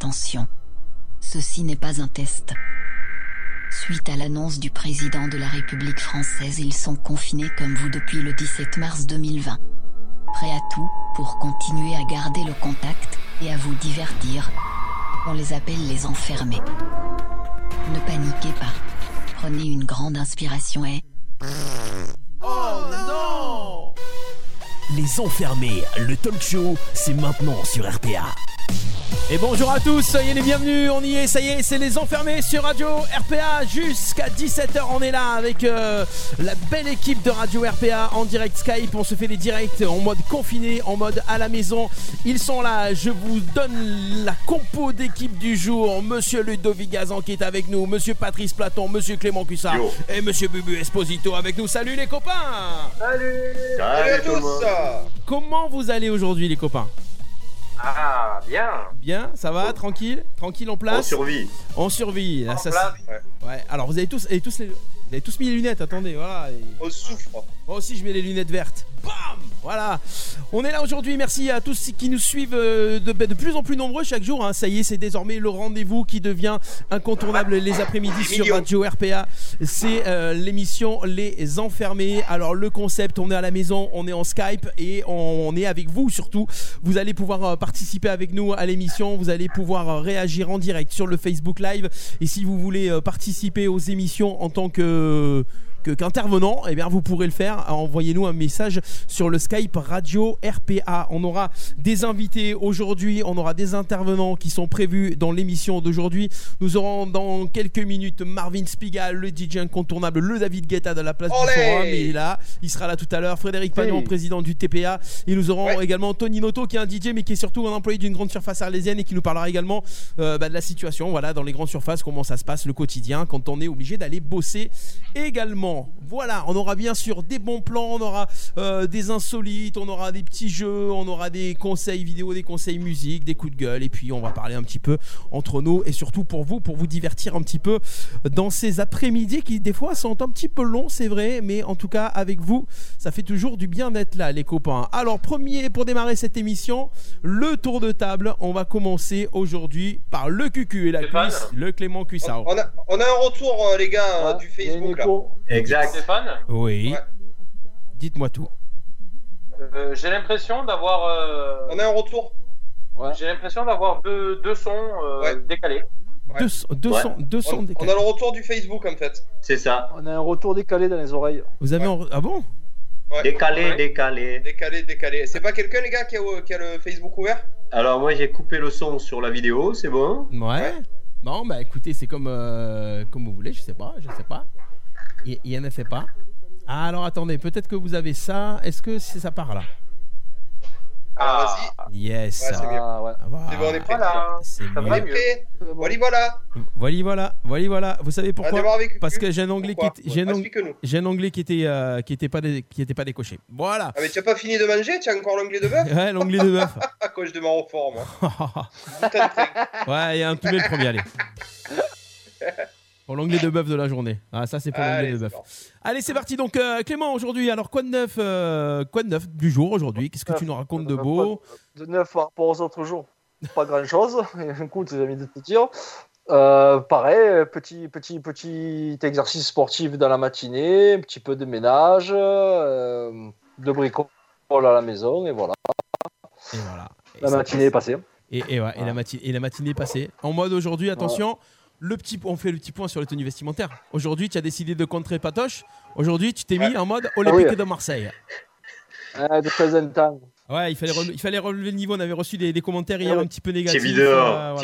Attention, ceci n'est pas un test. Suite à l'annonce du président de la République française, ils sont confinés comme vous depuis le 17 mars 2020. Prêts à tout pour continuer à garder le contact et à vous divertir. On les appelle les enfermés. Ne paniquez pas. Prenez une grande inspiration et... Oh non Les Enfermés, le talk show, c'est maintenant sur RPA. Et bonjour à tous, soyez les bienvenus, on y est, ça y est, c'est les enfermés sur Radio RPA jusqu'à 17h, on est là avec euh, la belle équipe de Radio RPA en direct Skype, on se fait des directs en mode confiné, en mode à la maison, ils sont là, je vous donne la compo d'équipe du jour, Monsieur Ludovic Gazan qui est avec nous, Monsieur Patrice Platon, Monsieur Clément Cussard et Monsieur Bubu Esposito avec nous, salut les copains. Salut. Salut à tous. Comment vous allez aujourd'hui les copains? Ah, bien Bien, ça va, tranquille Tranquille en place On survit. On survit. En ça, place. ouais. Alors vous avez tous, vous avez tous, les- vous avez tous mis les lunettes. Attendez, voilà. Et- On souffre. Moi aussi, je mets les lunettes vertes. Bam Voilà. On est là aujourd'hui. Merci à tous ceux qui nous suivent euh, de, de plus en plus nombreux chaque jour. hein. Ça y est, c'est désormais le rendez-vous qui devient incontournable les après-midi sur. Radio RPA. C'est euh, l'émission Les Enfermés. Alors le concept, on est à la maison, on est en Skype et on, on est avec vous surtout. Vous allez pouvoir euh, participer avec nous à l'émission. Vous allez pouvoir euh, réagir en direct sur le Facebook Live. Et si vous voulez participer aux émissions en tant que que- qu'intervenant, eh bien vous pourrez le faire. Envoyez-nous un message sur le Skype Radio RPA. On aura des invités aujourd'hui, on aura des intervenants qui sont prévus dans l'émission d'aujourd'hui. Nous aurons dans quelques minutes Marvin Spigal, le DJ incontournable, le David Guetta de la place Olé du Forum. Il est là, il sera là tout à l'heure. Frédéric Pagnon, président du TPA. Et nous aurons Ouais. également Tony Noto qui est un DJ mais qui est surtout un employé d'une grande surface arlésienne et qui nous parlera également euh, bah, de la situation voilà, dans les grandes surfaces, comment ça se passe le quotidien quand on est obligé d'aller bosser également. Voilà, on aura bien sûr des bons plans, on aura euh, des insolites, on aura des petits jeux, on aura des conseils vidéo, des conseils musique, des coups de gueule et puis on va parler un petit peu entre nous et surtout pour vous, pour vous divertir un petit peu dans ces après-midi qui des fois sont un petit peu longs, c'est vrai, mais en tout cas avec vous, ça fait toujours du bien d'être là les copains. Alors premier pour démarrer cette émission, le tour de table, on va commencer aujourd'hui par le cucu et la cuisse, le Clément Cuissard. On a, on a un retour, euh, les gars, euh, Ah, du Facebook. Là. Exact. Stéphane, Oui. Ouais. Dites-moi tout. euh, j'ai l'impression d'avoir, euh, On a un retour. Ouais. j'ai l'impression d'avoir deux, deux sons euh, Ouais. décalés. Deux, deux Ouais. sons- deux sons On, on décalés. a le retour du Facebook en fait. C'est ça. On a un retour décalé dans les oreilles. Vous avez Ouais. en- ah bon? Ouais. Décalé, Ouais. décalé. Décalé, décalé. C'est pas quelqu'un, les gars, qui a, qui a le Facebook ouvert? Alors moi j'ai coupé le son sur la vidéo, c'est bon? Ouais. Ouais. Bon bah écoutez, c'est comme euh, comme vous voulez, je sais pas, je sais pas. Il, il ne fait pas. Ah, alors attendez, peut-être que vous avez ça. Est-ce que c'est ça part là Alors Ah. vas-y. Yes. Ouais, c'est bien. Ah ouais. Ah, voilà. C'est bon, on est prêt. Voilà. C'est Ça mieux. On va est prêt. Voilà, voilà. Voilà, voilà, voilà, voilà. Vous savez pourquoi avec Parce que j'ai un anglais qui j'ai un j'ai anglais qui était euh, qui était pas dé- qui était pas décoché. Voilà. Ah, mais tu as pas fini de manger? Tu as encore l'onglet de bœuf? Ouais, l'anglais de bœuf. Ah, quand je démarre au fort, moi. Putain de train. ouais, il y a un tout le premier, allez. Pour l'anglais de bœuf de la journée. Ah, ça c'est pour l'anglais de bœuf. bon. Allez, c'est parti. Donc, euh, Clément, aujourd'hui, alors quoi de neuf, euh, quoi de neuf du jour aujourd'hui? Qu'est-ce que tu nous racontes de beau? De neuf par rapport aux autres jours. Pas grand chose. Écoute, j'ai envie de te dire. Euh, pareil, petit, petit, petit exercice sportif dans la matinée, un petit peu de ménage, de bricolage à la maison, et voilà. Et voilà. Et La matinée est passée. Et, et ouais, et la matinée, et la matinée est passée. En mode aujourd'hui, attention, le petit, on fait le petit point sur les tenues vestimentaires. Aujourd'hui, tu as décidé de contrer Patoche. Aujourd'hui, tu t'es mis en mode Olympique Ah oui. de Marseille. Euh, de. Ouais, il fallait, il fallait relever le niveau. On avait reçu des, des commentaires hier Ouais. un petit peu négatifs. T'es bideur, euh,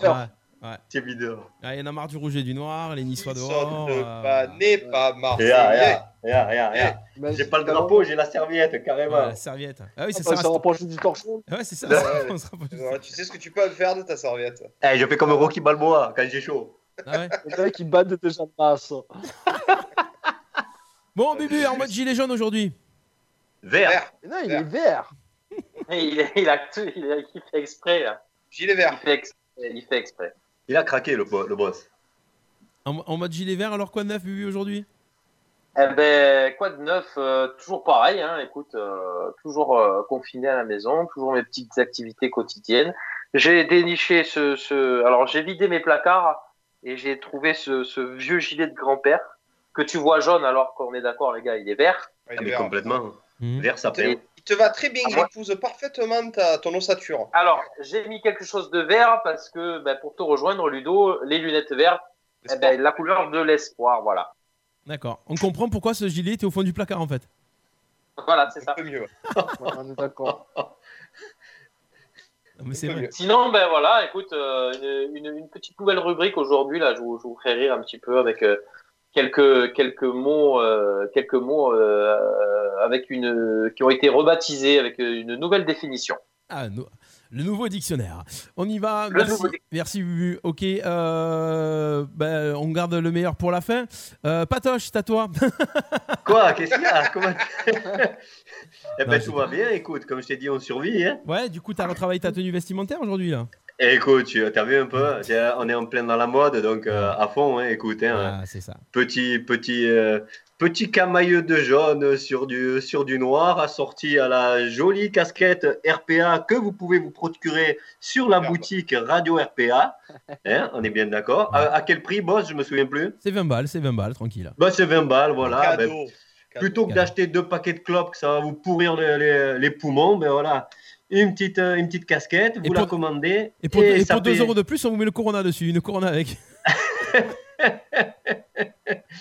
voilà. Ouais. t'es bideur. Ah, Il y en a marre du rouge et du noir, les Niçois Ils dehors. sont euh, pas nés, pas marseillais. regarde, regarde. Mais J'ai pas le c'est drapeau, j'ai la serviette, ouais, carrément. la serviette. Ah oui, On c'est peut ça. se rapprocher du torchon. Ouais, c'est ça. Ouais. rapproche ça. Tu sais ce que tu peux faire de ta serviette. Eh, je fais comme Rocky Balboa quand j'ai chaud. Ah ouais. Le gars qui bat de tes jambes masse. Bon, Bubu, en mode gilet jaune aujourd'hui. Vert. Vert. Non, il est vert. Il, il, a tout- il, a- il fait exprès. Là. Gilet Il vert. fait exprès. Il fait exprès. Il a craqué le, bo- le boss. En, en mode gilet vert, alors quoi de neuf, Bubu, aujourd'hui? Eh ben, quoi de neuf euh, Toujours pareil, hein, écoute, euh, toujours euh, confiné à la maison, toujours mes petites activités quotidiennes. J'ai déniché ce, ce. Alors, j'ai vidé mes placards et j'ai trouvé ce, ce vieux gilet de grand-père que tu vois jaune alors qu'on est d'accord, les gars, il est vert. Ouais, il Ah, est vert. complètement. Mhm. Vert sapin. Te va très bien, Ah, il épouse parfaitement ta, ton ossature. Alors, j'ai mis quelque chose de vert parce que, ben, pour te rejoindre, Ludo, les lunettes vertes, eh ben, la couleur de l'espoir, voilà. D'accord. On comprend pourquoi ce gilet était au fond du placard en fait. Voilà, c'est ça. un peu mieux. On est d'accord. Mais c'est vrai. Sinon, ben voilà, écoute, euh, une, une- une petite nouvelle rubrique aujourd'hui, là, je vous, je vous ferai rire un petit peu avec euh, quelques, quelques mots, euh, quelques mots euh, avec une, qui ont été rebaptisés avec une nouvelle définition. Ah, no- le nouveau dictionnaire. On y va. Le Merci, merci Bubu. Ok, euh, ben, on garde le meilleur pour la fin. Euh, Patoche, c'est à toi. Quoi? Qu'est-ce qu'il y a? Comment... Eh ben, tout va bien, écoute, comme je t'ai dit, on survit. Hein. ouais, du coup, t'as retravaillé ta tenue vestimentaire aujourd'hui là? Et écoute, tu as vu un peu, on est en plein dans la mode, donc euh, à fond, hein, écoute. Hein, Ah, c'est ça. Petit, petit, euh, petit camailleux de jaune sur du, sur du noir, assorti à la jolie casquette RPA que vous pouvez vous procurer sur la boutique Radio RPA. Hein, on est bien d'accord. À, à quel prix, boss Je me souviens plus? C'est 20 balles, c'est 20 balles, tranquille. Bah, c'est 20 balles, voilà. Ben, Cadeau. Plutôt que d'acheter deux paquets de clopes, que ça va vous pourrir les, les- les poumons, ben voilà. Une petite, euh, une petite casquette, vous Et la pour- commandez. Et pour, et ça pour 2 fait- euros de plus, on vous met le Corona dessus, une Corona avec.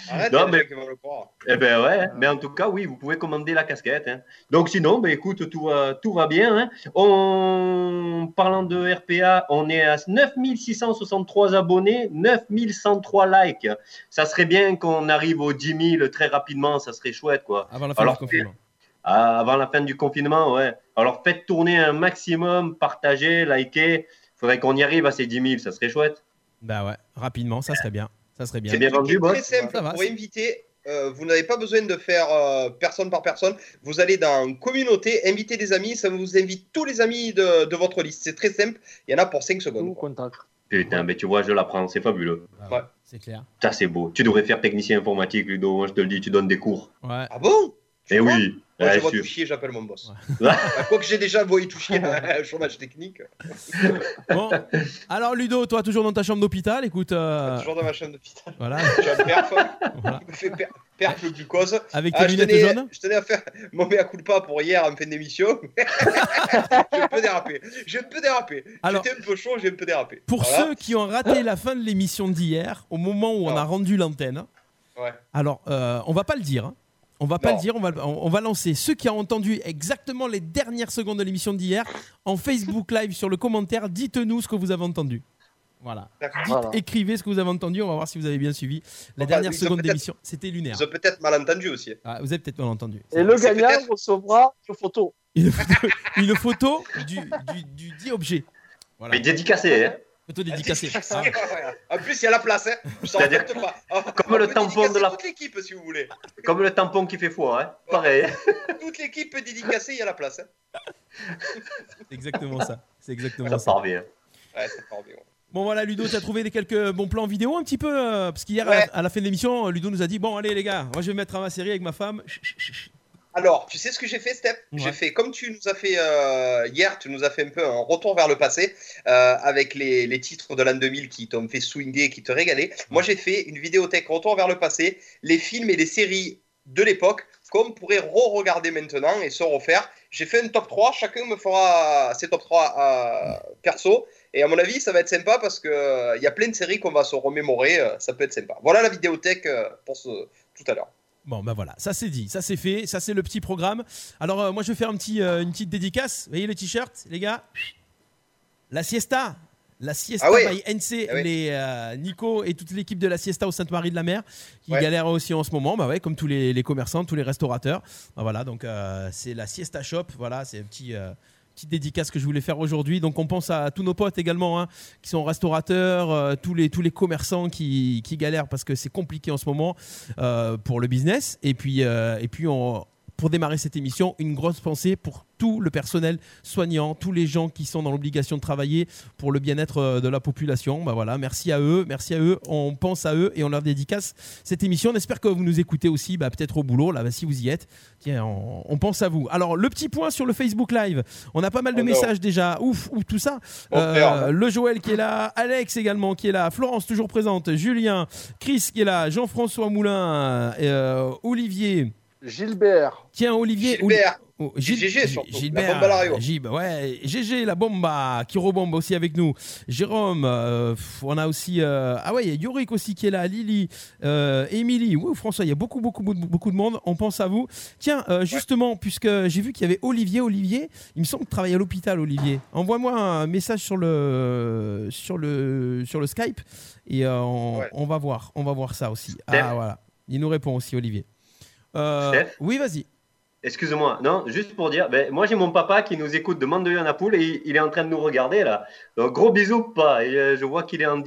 Arrête, Non, mais- le croire. Eh ben ouais, mais en tout cas, oui, vous pouvez commander la casquette. hein. Donc sinon, ben écoute, tout va, tout va bien. hein. On... Parlant de RPA, on est à 9663 abonnés, 9103 likes. Ça serait bien qu'on arrive aux 10 000 très rapidement, ça serait chouette, quoi. Avant la fin Alors, du confinement. Ah, avant la fin du confinement, ouais. Alors faites tourner un maximum, partagez, likez. faudrait qu'on y arrive à ces 10 000, ça serait chouette. Bah ouais, rapidement, ça serait bien. Ça serait bien. C'est bien vendu, boss Très simple. Ça va, pour inviter, euh, vous n'avez pas besoin de faire euh, personne par personne. Vous allez dans une communauté, inviter des amis. Ça vous invite tous les amis de, de votre liste. C'est très simple. Il y en a pour 5 secondes. Contact. Putain, mais tu vois, je l'apprends, c'est fabuleux. Ah Ouais. C'est clair. Ça, c'est beau. Tu devrais faire technicien informatique, Ludo. Moi, je te le dis, tu donnes des cours. Ouais. Ah bon? Eh oui. Moi, Ouais, je vois tout chier, j'appelle mon boss. Ouais. Quoique j'ai déjà envoyé tout chier un chômage technique. Bon, alors Ludo, toi toujours dans ta chambre d'hôpital, écoute, euh, Toujours dans ma chambre d'hôpital. voilà, J'ai un perf. voilà, Il me fait per- perf le glucose. avec tes Ah, je, lunettes tenais, jaunes. je tenais à faire mon mea culpa pour hier en fin d'émission. j'ai un peu dérapé. J'ai un peu dérapé. Alors- J'étais un peu chaud, j'ai un peu dérapé. Pour Voilà. ceux qui ont raté la fin de l'émission d'hier, au moment où on a Ah. rendu l'antenne, Ouais. alors euh, on va pas le dire. hein. On va pas Non. le dire, on va, on, va lancer ceux qui ont entendu exactement les dernières secondes de l'émission d'hier en Facebook Live sur le commentaire. Dites-nous ce que vous avez entendu. Voilà. D'accord. Dites, Voilà. écrivez ce que vous avez entendu. On va voir si vous avez bien suivi. La Enfin, dernière seconde d'émission, c'était lunaire. Ils ont peut-être mal entendu aussi. Ah, vous avez peut-être mal entendu. Et le gagnant recevra une photo. Une photo, une photo du, du, du dit objet. Voilà. Mais dédicacé, hein. Photo dédicacée. Ah. En plus, il y a la place. Hein. C'est-à-dire comme le tampon de la- toute l'équipe si vous voulez. Comme le tampon qui fait foi, hein. Pareil. Toute l'équipe peut dédicacer, il y a la place. Hein. C'est exactement ça. C'est exactement Ça ça. part bien. Ouais, ça part bien. Bon voilà Ludo, tu as trouvé des quelques bons plans vidéo un petit peu euh, parce qu'hier à, Ouais. la- à la fin de l'émission, Ludo nous a dit bon allez les gars, moi je vais me mettre à ma série avec ma femme. Chut, chut, chut, chut. Alors, tu sais ce que j'ai fait, Steph? Ouais. J'ai fait comme tu nous as fait euh, hier, tu nous as fait un peu un retour vers le passé euh, avec les, les titres de l'an 2000 qui t'ont fait swinguer, qui te régalaient. Moi, j'ai fait une vidéothèque retour vers le passé, les films et les séries de l'époque qu'on pourrait re-regarder maintenant et se refaire. J'ai fait un top 3, chacun me fera ses top 3 euh, perso. Et à mon avis, ça va être sympa parce qu'il il y a plein de séries qu'on va se remémorer. ça peut être sympa. Voilà la vidéothèque pour ce, tout à l'heure. Bon ben voilà, ça c'est dit, ça c'est fait, ça c'est le petit programme. Alors euh, moi je vais faire un petit, euh, une petite dédicace. Vous voyez le t-shirt les gars? La siesta la Siesta Ah ouais. by NC, Ah ouais. les euh, Nico et toute l'équipe de la Siesta au Sainte-Marie de la Mer qui Ouais. galèrent aussi en ce moment, bah ouais, comme tous les, les commerçants, tous les restaurateurs. Bah voilà, donc euh, c'est la Siesta Shop, voilà, c'est un petit, euh, petite dédicace que je voulais faire aujourd'hui. Donc on pense à tous nos potes également, hein, qui sont restaurateurs, euh, tous, les, commerçants qui, galèrent parce que c'est compliqué en ce moment euh, pour le business. Et puis, euh, et puis on, pour démarrer cette émission, une grosse pensée pour tout le personnel soignant, tous les gens qui sont dans l'obligation de travailler pour le bien-être euh, de la population. Bah voilà, merci à eux, merci à eux. On pense à eux et on leur dédicace cette émission. On espère que vous nous écoutez aussi, bah, peut-être au boulot, là, bah, si vous y êtes. Tiens, on, on pense à vous. Alors, le petit point sur le Facebook Live. On a pas mal de Oh non. messages déjà. Ouf, ouf, tout ça. Oh, Euh, le Joël qui est là, Alex également qui est là, Florence toujours présente, Julien, Chris qui est là, Jean-François Moulin, euh, Olivier. Gilbert. Tiens, Olivier. Gilbert. Oh, GG surtout, la Gilbert, bombe à l'arrière. Gib, ouais, GG, la bomba, qui rebombe aussi avec nous. Jérôme, euh, on a aussi. euh, ah ouais, il y a Yorick aussi qui est là, Lily, euh, Émilie, oui, François, il y a beaucoup, beaucoup, beaucoup, de monde. On pense à vous. Tiens, euh, justement, puisque j'ai vu qu'il y avait Olivier, Olivier, il me semble que travaille à l'hôpital, Olivier. Envoie-moi un message sur le, sur le, sur le Skype et euh, on, Ouais. on va voir, on va voir ça aussi. Ah voilà, il nous répond aussi, Olivier. Euh, oui, vas-y. Excuse-moi, non, juste pour dire, ben, moi j'ai mon papa qui nous écoute de Mandelieu à Poule et il, est en train de nous regarder là. Donc, gros bisous, pas. Et, euh, je vois qu'il est, en,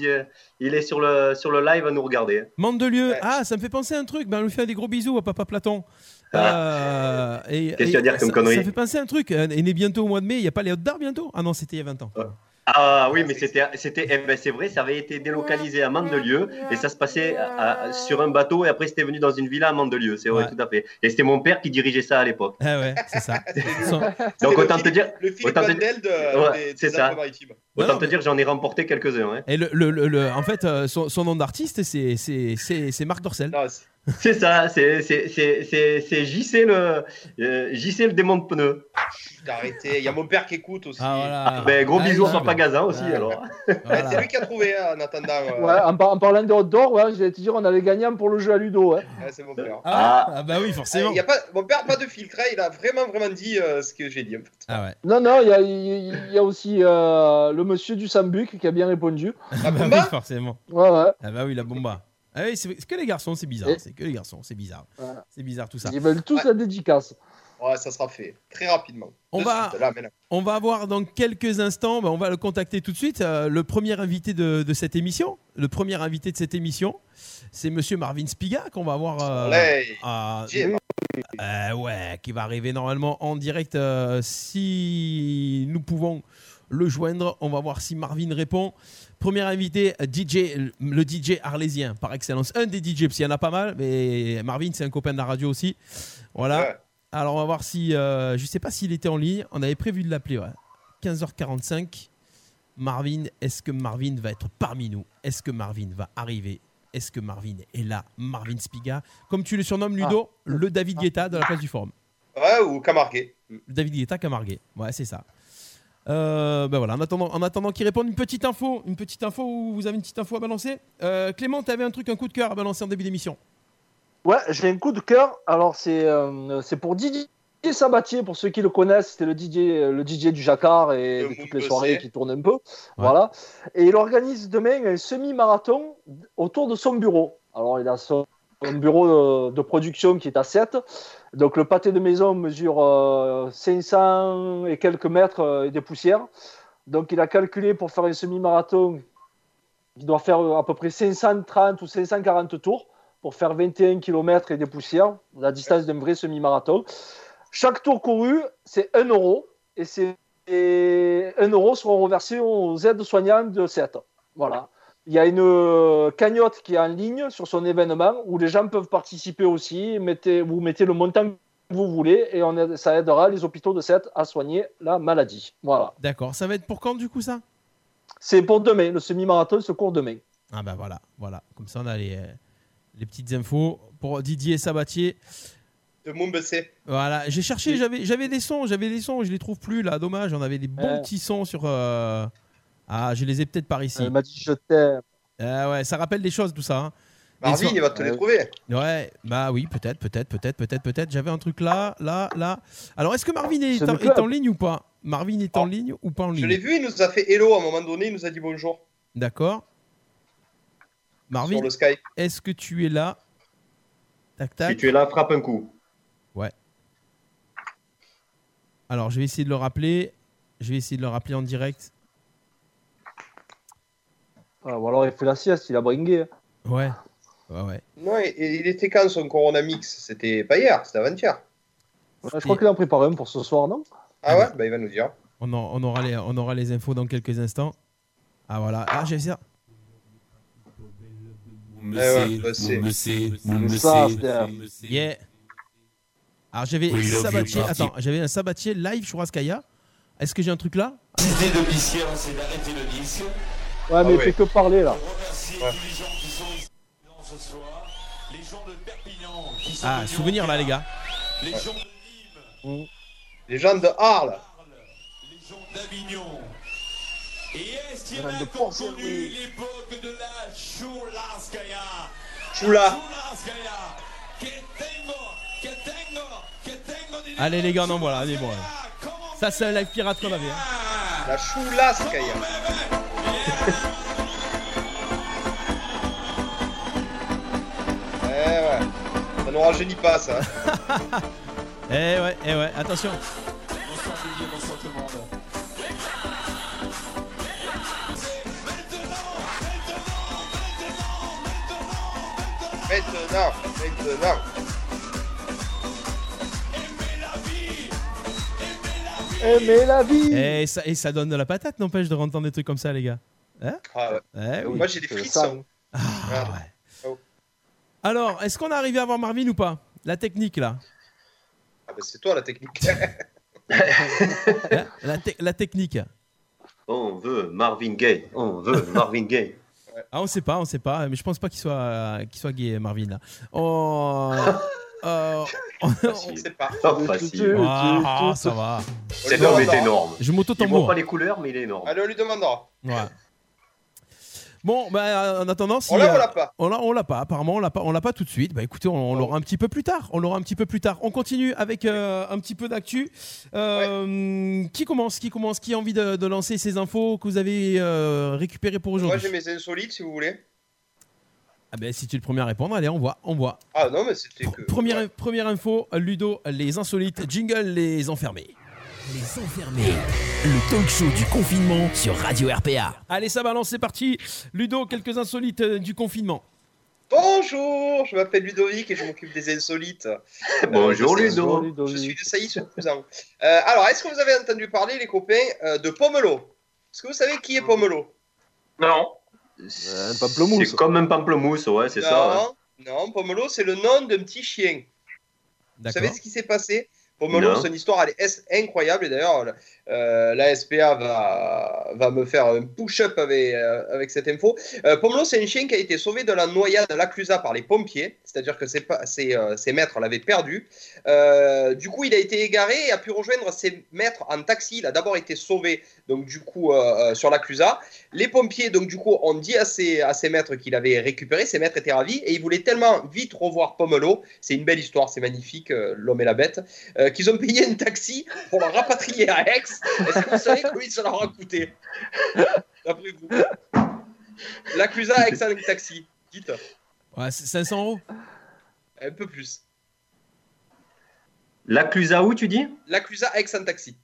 il est sur le, sur le live à nous regarder. Mandelieu, Ouais. ah, ça me fait penser à un truc. Ben, on lui fait des gros bisous à Papa Platon. Euh, Ah. Qu'est-ce que tu vas dire comme ça, connerie Ça fait penser à un truc. euh, Il est bientôt au mois de mai. Il n'y a pas les Hot d'Art bientôt? Ah non, c'était il y a 20 ans. Ah oui, mais c'est- c'était, c'était, eh ben, c'est vrai, ça avait été délocalisé à Mandelieu et ça se passait à- à- sur un bateau et après c'était venu dans une villa à Mandelieu, c'est vrai, Ouais. tout à fait. Et c'était mon père qui dirigeait ça à l'époque. Ah ouais, c'est ça. Son- Donc autant te dire, Le Philippe autant te- de, Ouais, des, c'est des ça. Alpes-Maritimes. Non, autant non, te dire, j'en ai remporté quelques-uns. Hein. Et le, le- le- le- en fait, euh, son, son nom d'artiste, c'est- c'est c'est- c'est Marc Dorcel. Non, c'est- C'est ça, c'est, c'est, c'est, c'est, c'est JC le, euh, JC le démon de pneus. putain, arrêtez. Il y a mon père qui écoute aussi. Ah voilà. Ben, gros Ah, bisous. Papa Gazan aussi Ouais. alors. Voilà. C'est lui qui a trouvé hein, en attendant. euh, Ouais, en, par- en parlant de hot d'or, ouais, je vais te dire, on a les gagnants pour le jeu à Ludo. hein. ouais, c'est mon père. Ah, ah bah oui, Ah, forcément. il y a pas, mon père, pas de filtre, hein, il a vraiment, vraiment dit euh, ce que j'ai dit. en fait. Ah ouais. Non, non, il y a, il y a aussi euh, le monsieur du Sambuc qui a bien répondu. La Ah bah bomba oui, forcément. Ouais, ouais. Ah bah oui, la bomba. Ah oui, c'est que les garçons, c'est bizarre. Et- C'est que les garçons, c'est bizarre. Voilà. C'est bizarre tout ça. Ils veulent tous Ouais. la dédicace. Ouais, ça sera fait très rapidement. On De va- suite, là, mais là. On va avoir dans quelques instants, ben, on va le contacter tout de suite, euh, le premier invité de, de cette émission. Le premier invité de cette émission, c'est Monsieur Marvin Spiga qu'on va avoir. euh, Allez. Euh, ouais, qui va arriver normalement en direct euh, si nous pouvons le joindre. On va voir si Marvin répond. Premier invité, DJ, le DJ arlésien par excellence. Un des DJ, parce qu'il y en a pas mal, mais Marvin, c'est un copain de la radio aussi. Voilà. Ouais. Alors, on va voir si. euh, je sais pas s'il était en ligne. On avait prévu de l'appeler, ouais. 15h45. Marvin, est-ce que Marvin va être parmi nous? Est-ce que Marvin va arriver? Est-ce que Marvin est là? Marvin Spiga, comme tu le surnommes, Ludo, le David Guetta de la place du Forum. Ouais, ou Camargué. Le David Guetta Camargué. Ouais, c'est ça. Euh, ben voilà, en attendant, en attendant qu'il réponde, une petite info, une petite info où vous avez une petite info à balancer. Euh, Clément, tu avais un truc, un coup de cœur à balancer en début d'émission. Ouais, j'ai un coup de cœur. Alors, c'est euh, c'est pour Didier Sabatier, pour ceux qui le connaissent. C'était le DJ, euh, le DJ du Jacquard et Le de toutes les soirées qui tournent un peu. Voilà. Et il organise demain un semi-marathon autour de son bureau. Alors, il a son un bureau de, de production qui est à 7. Donc, le pâté de maison mesure euh, 500 et quelques mètres euh, et des poussières. Donc, il a calculé pour faire un semi-marathon, il doit faire euh, à peu près 530 ou 540 tours pour faire 21 km et des poussières, la distance d'un vrai semi-marathon. Chaque tour couru, c'est 1 euro et et 1 euro seront reversés aux aides soignantes de 7. Voilà. Il y a une euh, cagnotte qui est en ligne sur son événement où les gens peuvent participer aussi. Mettez, vous mettez le montant que vous voulez et on aide- ça aidera les hôpitaux de 7 à soigner la maladie. Voilà. D'accord, ça va être pour quand du coup ça? C'est pour demain. Le semi-marathon se court demain. Ah bah voilà, voilà. Comme ça on a les, euh, les petites infos pour Didier Sabatier. De Mombessé. Voilà, j'ai cherché, j'avais, j'avais des sons, j'avais des sons, je les trouve plus là, dommage. On avait des bons Ouais. petits sons sur. euh, Ah, je les ai peut-être par ici. Elle m'a dit je t'aime. Ah ouais, ça rappelle des choses tout ça. hein. Marvin, il va te les Ouais. trouver. Ouais, bah oui, peut-être, peut-être, peut-être, peut-être, peut-être. J'avais un truc là, là, là. Alors, est-ce que Marvin est, en, est ligne ou pas? Marvin est en Oh. ligne ou pas en Je l'ai ligne vu, il nous a fait hello à un moment donné, il nous a dit bonjour D'accord. Marvin, est-ce que tu es là? Tac, tac. Si tu es là, frappe un coup. Alors, je vais essayer de le rappeler. Je vais essayer de le rappeler en direct. Ah, ou alors il fait la sieste, il a bringué. Ouais. Ouais, ouais. Non, et- et il était quand son Corona Mix? C'était pas hier, c'était avant-hier. Ouais, je crois qu'il en prépare un pour ce soir, non? Ah ouais? Bah il va nous dire. On, en- on aura les, on aura les infos dans quelques instants. Ah voilà. Ah, j'ai ça. Ouais, c'est- C'est ça, c'est- Yeah. Alors j'avais We love Sabatier. you, party. Attends, j'avais un Sabatier live sur Askaya. Est-ce que j'ai un truc là? L'idée de mission, c'est d'arrêter le disque. Ouais, mais Ah il ouais. fait que parler là. Ouais. Ah, souvenir là, les gars. Les gens de Nîmes, Les gens de Arles. les gens d'Avignon. Et est-ce qu'il y en a qui ont connu l'époque de la Chulaskaya Choula. Chulaskaya Que tengo, que tengo, que tengo dinero Allez, les gars, on envoie là. Allez, bon. Ça, c'est un live pirate qu'on avait. hein. La Choulaskaya. Eh ouais. Ça nous rajeunit pas ça. Eh ouais, eh ouais, attention. Bonsoir Didier, bonsoir tout le monde. Maintenant, maintenant. Aimer la vie Et ça, et ça donne de la patate, n'empêche de entendre des trucs comme ça, les gars. Ah ouais. Eh oui. Moi j'ai des frissons. Ah, ouais. Oh. Alors, est-ce qu'on est arrivé à voir Marvin ou pas? La technique là. Ah bah c'est toi la technique. Hein la, te- la technique. On veut Marvin Gaye. On veut Marvin Gaye. Ah, on sait pas, on sait pas, mais je pense pas qu'il soit, euh, qu'il soit gay, Marvin là. On- euh, on- On sait pas. Facile. Ah, ça va. Cet homme est énorme. Je Il voit m'auto-tambour. pas les couleurs, mais il est énorme. Allez on lui demandera. Ouais. Bon, bah, en attendant, si, On l'a euh, on l'a pas On l'a, on l'a pas, apparemment, on l'a pas, on l'a pas tout de suite. Bah écoutez, on, on l'aura un petit peu plus tard. On l'aura un petit peu plus tard. On continue avec euh, un petit peu d'actu. Euh, Qui commence Qui commence Qui a envie de, de lancer ces infos que vous avez euh, récupérées pour Moi aujourd'hui j'ai mes insolites si vous voulez. Ah ben, si tu es le premier à répondre, allez, on voit, on voit. Ah non mais c'était que. Première, Ouais. première info, Ludo, les insolites, jingle, les enfermés. Les enfermés. Le talk show du confinement sur Radio RPA. Allez, ça balance, c'est parti. Ludo, quelques insolites euh, du confinement. Bonjour, je m'appelle Ludovic et je m'occupe des insolites. Bonjour Euh, je Ludo. Ludovic. Je suis de Sailly sur Cousin. Euh, alors, est-ce que vous avez entendu parler, les copains, euh, de Pomelo? Est-ce que vous savez qui est Pomelo? Non. un pamplemousse. C'est comme un pamplemousse, ouais, c'est ça. ouais. Non, non, Pomelo, c'est le nom d'un petit chien. Vous D'accord. savez ce qui s'est passé? Pomelo, Non. son histoire, elle est es- incroyable. Et d'ailleurs, euh, la SPA va, me faire un push-up avec, euh, cette info. Euh, Pomelo, c'est un chien qui a été sauvé de la noyade à l'Aclusa par les pompiers. C'est-à-dire que euh, ses maîtres l'avaient perdu. Du coup, il a été égaré et a pu rejoindre ses maîtres en taxi. Il a d'abord été sauvé, donc du coup, sur l'Aclusa. Les pompiers, donc du coup, ont dit à ses, maîtres qu'il avait récupéré. Ses maîtres étaient ravis et ils voulaient tellement vite revoir Pomelo. C'est une belle histoire, c'est magnifique, l'homme et la bête. qu'ils ont payé un taxi pour le rapatrier à Aix. Est-ce que vous savez combien ça leur a coûté D'après vous L'Aclusa à Aix en taxi. Dites, Ouais, c'est 500 euros. un peu plus. L'Aclusa où, tu dis? L'Aclusa Aix en taxi.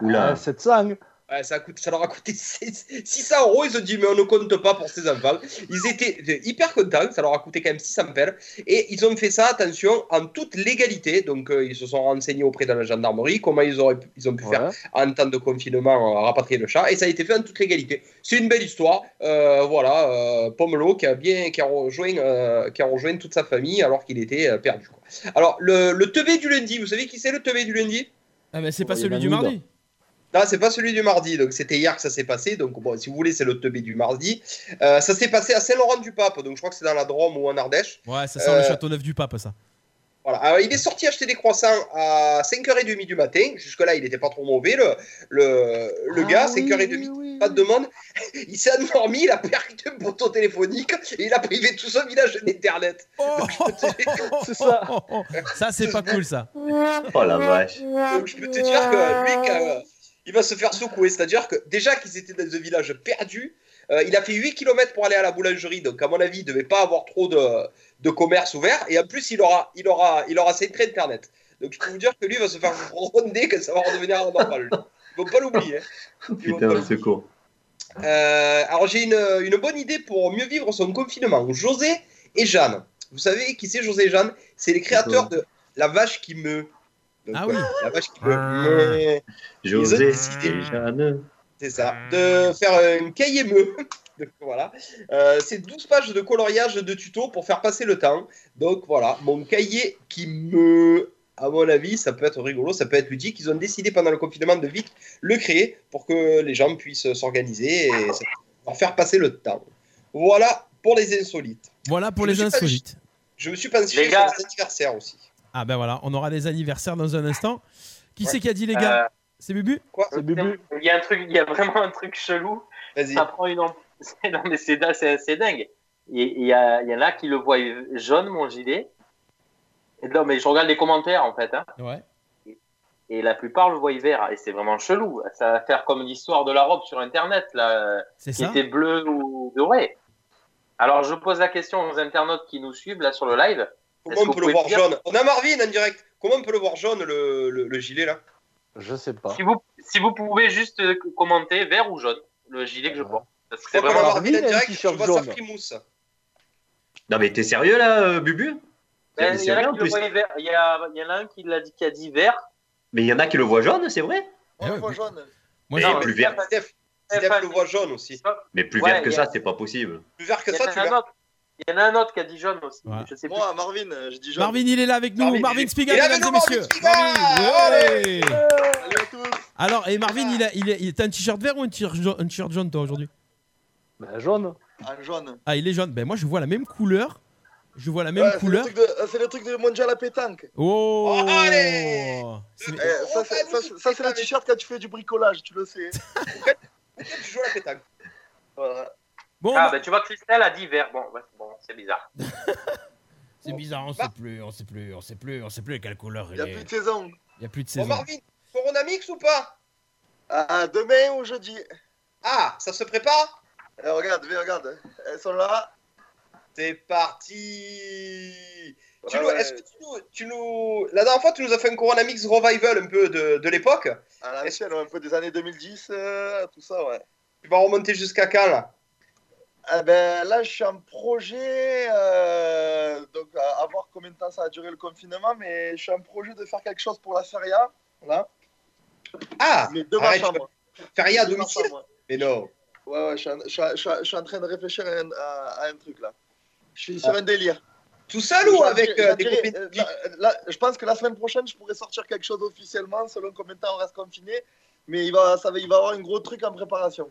Oula. Ah, 700. Ouais, ça, coûte, ça leur a coûté 600 euros. Ils ont dit, mais on ne compte pas pour ces enfants. Ils étaient hyper contents. Ça leur a coûté quand même 600 pelles. Et ils ont fait ça, attention, en toute légalité. Donc, euh, ils se sont renseignés auprès de la gendarmerie comment ils, auraient, pu- ils ont pu faire en temps de confinement, euh, rapatrier le chat. Et ça a été fait en toute légalité. C'est une belle histoire. Euh, voilà, euh, Pomelo qui a bien, qui a rejoint, euh, qui a rejoint toute sa famille alors qu'il était perdu. quoi. Alors, le, le teubé du lundi, vous savez qui c'est le teubé du lundi? Ah ben, c'est pas celui du mardi? Non, c'est pas celui du mardi, donc c'était hier que ça s'est passé. Donc, bon, si vous voulez, c'est le teubé du mardi. Euh, ça s'est passé à Saint-Laurent-du-Pape, donc je crois que c'est dans la Drôme ou en Ardèche. Ouais, ça sent Euh, le château neuf du pape, ça. Voilà. Alors, il est sorti acheter des croissants à 5h30 du matin. Jusque-là, il n'était pas trop mauvais, le, le, le Ah gars, oui, 5h30, oui, oui, pas de demande. Il s'est endormi, il a perdu un poteau téléphonique et il a privé tout son village d'Internet. Oh, C'est ça. Ça, c'est pas cool, ça. Oh la vache. Donc, je peux te dire que lui, quand- il va se faire secouer. C'est-à-dire que déjà qu'ils étaient dans un village perdu, euh, il a fait 8 km pour aller à la boulangerie. Donc, à mon avis, il ne devait pas avoir trop de, de commerce ouvert. Et en plus, il aura, il aura, il aura centré Internet. Donc, je peux vous dire que lui va se faire ronder que ça va redevenir normal. lui. Il ne faut pas l'oublier. hein. Ils vont Putain, l'oublier. secours. Euh, alors, j'ai une, une bonne idée pour mieux vivre son confinement. José et Jeanne. Vous savez qui c'est José et Jeanne? C'est les créateurs de La vache qui meut. Donc, Ah oui. La vache qui. Ah. Mais José. C'est ça. De faire euh, une cahier meux. Donc, voilà. Euh, c'est 12 pages de coloriage de tuto pour faire passer le temps. Donc voilà, mon cahier qui me. À mon avis, ça peut être rigolo, ça peut être ludique. Ils ont décidé pendant le confinement de vite le créer pour que les gens puissent s'organiser et faire passer le temps. Voilà pour les insolites. Voilà pour Je les pas- insolites. Je me suis penché Les sur gars. les anniversaires aussi. Ah ben voilà, on aura des anniversaires dans un instant. Qui c'est qui a dit les gars Euh, C'est Bubu Quoi C'est Bubu. Il y a un truc, il y a vraiment un truc chelou. Vas-y. Ça prend une. Non mais c'est dingue, c'est c'est dingue. Et Il y, a, il y en a qui le voient jaune mon gilet. Et non mais je regarde les commentaires en fait. Hein. Ouais. Et la plupart le voient vert. Et c'est vraiment chelou. Ça va faire comme l'histoire de la robe sur internet là, C'est qui ça était bleue ou dorée. Alors je pose la question aux internautes qui nous suivent là sur le live. Comment on peut le voir dire- jaune On a Marvin en direct. Comment on peut le voir jaune le, le- le gilet là? Je sais pas. Si vous, si vous pouvez juste euh, commenter vert ou jaune le gilet que je porte. Parce que c'est on vraiment. Marvin en direct, je vois ça jaune. frimousse. Non, mais t'es sérieux là, euh, Bubu? Ben, il y en a le y, y en un qui l'a dit qui a dit vert. Mais il y en a qui le voient jaune, c'est vrai? Eh ouais, voit jaune. Moi, Mais Non, plus mais vert. Steph, Steph Stéphane, le voit jaune aussi. Mais plus Ouais, vert que ça, c'est pas possible. Plus vert que ça, tu autre, il y en a un autre qui a dit jaune aussi. Ouais. Je sais plus. Moi, Marvin, euh, je dis jaune. Marvin, il est là avec nous. Marvin, Marvin, est mesdames avec et messieurs. Spiegel Marvin, ouais. Salut à tous. Alors, et Marvin, il a, il a, il a- t'as un t-shirt vert ou un t-shirt jaune, un t-shirt jaune, toi, aujourd'hui? Ben, jaune. En jaune. Ah, il est jaune. Ben, moi, je vois la même couleur. Je vois la même Ouais, couleur. euh, C'est le truc de mondial à pétanque. Oh, Oh, allez Eh, ça, ça, c'est le t-shirt quand tu fais du bricolage, tu le sais. Pourquoi tu joues à la pétanque? Voilà. Bon, Ah, bah, ben tu vois, Christelle a dit vert. Bon, ouais, bon c'est bizarre. c'est bizarre, on sait plus, on sait plus, on sait plus, on sait plus quelle couleur Il il n'y a est. plus de saison. Il y a plus de Bon, saison. Marvin, Corona Mix ou pas? Ah, demain ou jeudi Ah, ça se prépare? Eh, Regarde, viens, regarde. Elles sont là. C'est parti tu nous, ouais. que tu nous, tu nous- La dernière fois, tu nous as fait un Corona Mix Revival un peu de, de l'époque? À l'ancienne, un peu des années 2010, euh, tout ça, ouais. Tu vas remonter jusqu'à quand là? Eh ben, là, je suis en projet, euh, donc à, à voir combien de temps ça a duré le confinement, mais je suis en projet de faire quelque chose pour la feria, là, Ah mais de ma Arrête, chambre. Feria à domicile chambre. Mais non. Ouais, ouais, je suis, en, je suis- je suis- je suis en train de réfléchir à un, à- à un truc, là. Je suis sur un délire. Tout seul ou avec euh, des copines euh, là, là, je pense que la semaine prochaine, je pourrais sortir quelque chose officiellement, selon combien de temps on reste confiné, mais il va, ça va, il va y avoir un gros truc en préparation.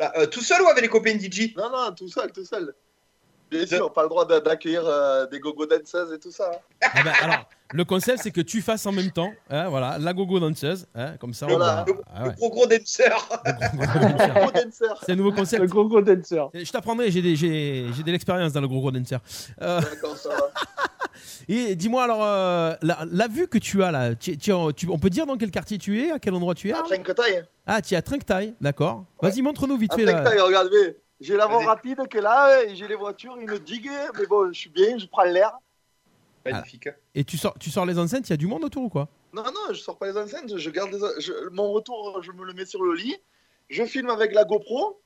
Bah, euh, Tout seul ou avec les copains DJ Non, non, tout seul, tout seul. Bien sûr, pas le droit d'a- d'accueillir euh, des gogo dancers et tout ça. hein. Ah ben, alors, le concept, c'est que tu fasses en même temps, hein, voilà, la gogo danseuse, hein, comme ça. on Voilà. va- Le, ah le ouais. gros gros dancer Le gros gros dancer. Gogo dancer. C'est un nouveau Le concept. gros gros dancer. Je t'apprendrai, j'ai des- j'ai j'ai de l'expérience dans le gros gros dancer. Euh, D'accord, ça va. et dis-moi alors, euh, la, la vue que tu as là, tu- tu- tu- on peut dire dans quel quartier tu es, à quel endroit tu es? À Trinquetaille. Ah, tu es à Trinquetaille, d'accord. Vas-y, montre-nous vite À fait là. Trinquetaille, regarde, mais j'ai la voie Vas-y. rapide qui est là, et j'ai les voitures, une digue, mais bon, je suis bien, je prends l'air. Magnifique. Et tu sors, tu sors les enceintes, il y a du monde autour ou quoi? Non, non, je sors pas les enceintes, je garde les- je- mon retour, je me le mets sur le lit, je filme avec la GoPro,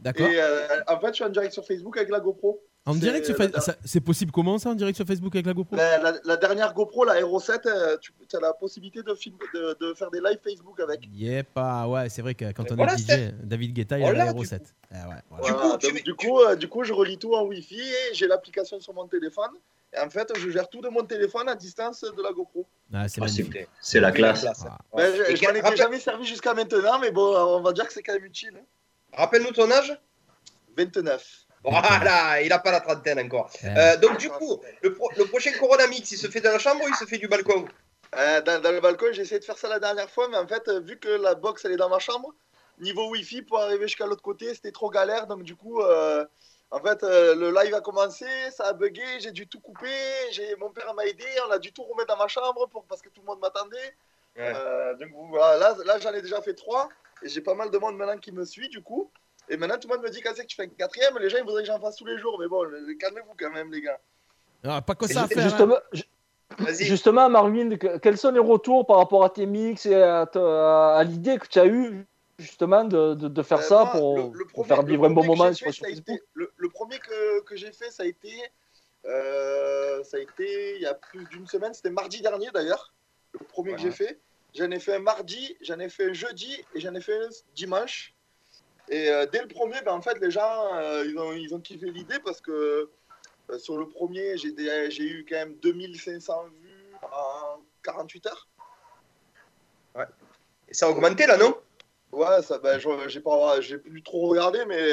D'accord. et euh, en fait, je suis en direct sur Facebook avec la GoPro. En c'est direct c'est possible comment ça en direct sur Facebook avec la GoPro? La, la- la dernière GoPro, la Hero 7, euh, tu as la possibilité de, filmer, de, de faire des lives Facebook avec. Yep, ah ouais, c'est vrai que quand on Voilà, est DJ, David Guetta, il a la du Hero 7. Ah ouais, voilà. Du Voilà, coup, tu donc, mets- du, coup, euh, du coup, je relie tout en Wi-Fi et j'ai l'application sur mon téléphone. Et en fait, je gère tout de mon téléphone à distance de la GoPro. Ah, c'est Ah, c'est- la classe. Ah. Ben, je je m'en étais jamais servi jusqu'à maintenant, mais bon, on va dire que c'est quand même utile. hein. Rappelle-nous ton âge 29. Voilà, il a pas la trentaine encore. Euh, Euh, donc du coup, le, pro- le prochain Corona Mix, il se fait dans la chambre ou il se fait du balcon? Euh, dans, dans le balcon, j'ai essayé de faire ça la dernière fois, mais en fait, euh, vu que la box elle est dans ma chambre, niveau Wi-Fi pour arriver jusqu'à l'autre côté, c'était trop galère. Donc du coup, euh, en fait, euh, le live a commencé, ça a bugué, j'ai dû tout couper. J'ai mon père m'a aidé, on a dû tout remettre dans ma chambre pour parce que tout le monde m'attendait. Ouais. Euh, donc voilà, là, là j'en ai déjà fait trois et j'ai pas mal de monde maintenant qui me suit du coup. Et maintenant tout le monde me dit quand c'est que tu fais un quatrième, les gens ils voudraient que j'en fasse tous les jours, mais bon, calmez-vous quand même les gars. Ah, pas que ça à juste- faire. hein. Justement, justement, Marvin, que- quels sont les retours par rapport à tes mix et à, l'idée que tu as eue justement de, de, de faire Euh, ça moi, pour, le- le pour premier- faire vivre un bon moment sur, fait, sur ça a Facebook été- le, le premier que, que j'ai fait, ça a été, euh, ça a été il y a plus d'une semaine, c'était mardi dernier d'ailleurs. le premier que j'ai fait. J'en ai fait un mardi, j'en ai fait un jeudi et j'en ai fait un dimanche. Et euh, dès le premier, ben, en fait, les gens, euh, ils, ont, ils ont kiffé l'idée parce que euh, sur le premier, j'ai eu quand même 2500 vues en 48 heures. Et ça a augmenté là, non? Ouais, ça, ben, j'ai pas, j'ai plus trop regardé, mais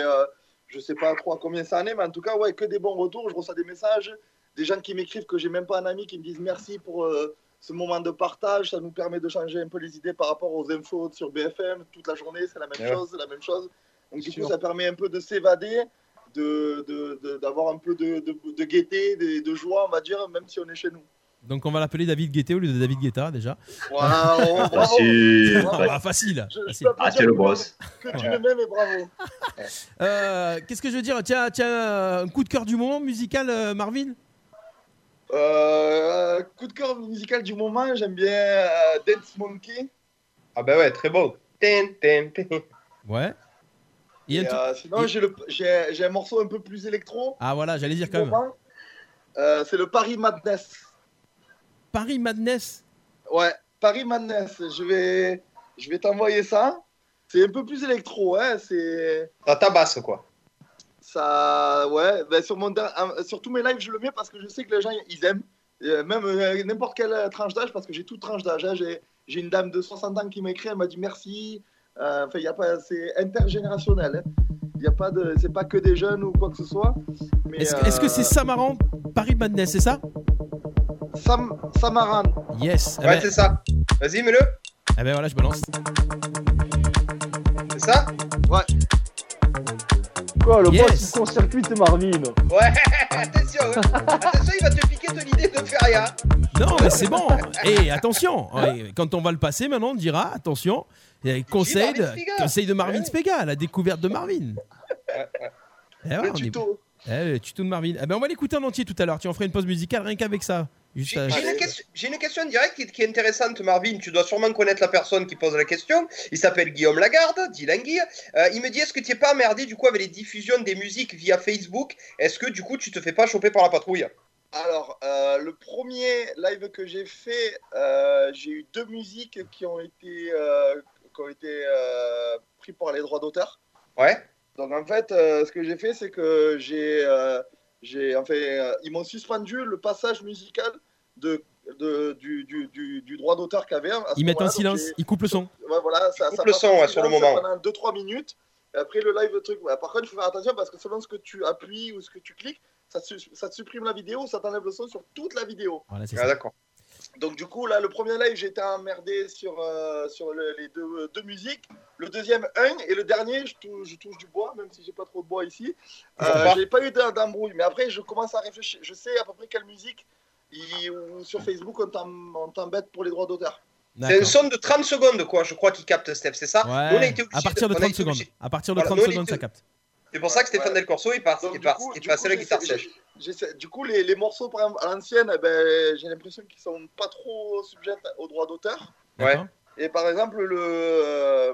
je sais pas trop à combien ça en est, mais en tout cas, ouais, que des bons retours. Je reçois des messages, des gens qui m'écrivent que j'ai même pas un ami qui me disent merci pour euh, ce moment de partage. Ça nous permet de changer un peu les idées par rapport aux infos sur BFM toute la journée. C'est la même Ouais. chose, la même chose. Donc du Sûr. coup, ça permet un peu de s'évader, de, de- de- d'avoir un peu de, de, de gaieté, de, de joie, on va dire, même si on est chez nous. Donc on va l'appeler David Guetta au lieu de David Guetta déjà. On- Ah. Ah, facile. Je- je facile. peux Ah, le boss. Que tu le m'aimes et bravo. Euh, Qu'est-ce que je veux dire? Tiens, tiens, un coup de cœur du moment musical, euh, Marvin? Euh, coup de cœur musical du moment, j'aime bien euh, Dance Monkey. Ah bah ouais, très bon. Tin, tin, tin. Ouais. Et Et, euh, sinon, j'ai le- j'ai j'ai un morceau un peu plus électro. Ah voilà, j'allais dire quand même. moment. Euh, c'est le Paris Madness. Paris Madness. Ouais, Paris Madness. Je vais, je vais t'envoyer ça. C'est un peu plus électro, hein. C'est Ça tabasse quoi. Ça, ouais. Ben, sur mon, euh, sur tous mes lives, je le mets parce que je sais que les gens ils aiment. Euh, même euh, n'importe quelle euh, tranche d'âge, parce que j'ai toute tranche d'âge. hein. J'ai j'ai une dame de 60 ans qui m'a écrit, elle m'a dit merci. Euh, Enfin, il y a pas, c'est intergénérationnel. hein. Il y a pas de, c'est pas que des jeunes ou quoi que ce soit. Mais, Est-ce que c'est euh, ça marrant Paris Madness, c'est ça? Sam, Samaran. Yes. Eh Ouais, ben, c'est ça. Vas-y, mets-le. eh ben voilà, je balance. C'est ça? Quoi, le Yes. boss, il court-circuite Marvin. Ouais, attention. hein. Attention, il va te piquer ton idée de faire rien. Non, mais c'est bon. Et attention, ouais, quand on va le passer maintenant, on dira attention. eh, Conseil de, conseil de Marvin Ouais. Spega, la découverte de Marvin. Eh ouais, Le est- tuto. eh, le tuto de Marvin. Eh ben, on va l'écouter en entier tout à l'heure. Tu en feras une pause musicale rien qu'avec ça. J'ai une, question- une question directe qui, qui est intéressante, Marvin. Tu dois sûrement connaître la personne qui pose la question. Il s'appelle Guillaume Lagarde, dit Langui. Euh, il me dit est-ce que tu n'es pas emmerdé du coup avec les diffusions des musiques via Facebook? Est-ce que du coup tu te fais pas choper par la patrouille? Alors, euh, le premier live que j'ai fait, euh, j'ai eu deux musiques qui ont été, euh, qui ont été euh, pris par les droits d'auteur. Ouais Donc en fait, euh, ce que j'ai fait, c'est que j'ai, euh, j'ai, enfin, euh, ils m'ont suspendu le passage musical de, de- du, du, du, du droit d'auteur qu'il y avait. à ce ils mettent un silence, ils coupent le son. Ouais, voilà, ça, coupe ça le son, ouais, sur le moment. Pendant 2-3 minutes. Et après, le live, le truc. ouais, par contre, il faut faire attention parce que selon ce que tu appuies ou ce que tu cliques, ça, ça te supprime la vidéo ou ça t'enlève le son sur toute la vidéo. Voilà, c'est Ah, ça. d'accord. Donc, du coup, là, le premier live, j'ai été emmerdé sur, euh, sur le- les deux, deux musiques. Le deuxième, un. Et le dernier, je touche, je touche du bois, même si j'ai pas trop de bois ici. Euh, j'ai pas eu d'em- d'embrouille. Mais après, je commence à réfléchir. Je sais à peu près quelle musique. sur Facebook, on t'em- on t'embête pour les droits d'auteur. C'est un son de 30 secondes, quoi, je crois, qui capte Steph, c'est ça on a Ouais, été à partir de on a 30 été secondes. À partir de Voilà, 30 nous, on secondes, ça capte. C'est pour ça que Stéphane Ouais. Del Corso, il passe, Donc, il du passe, coup- passait coup, la j'essaie- guitare sèche. Du coup, les, les morceaux, par exemple, à l'ancienne, eh ben, j'ai l'impression qu'ils sont pas trop sujets aux droits d'auteur. D'accord Et par exemple, le, euh,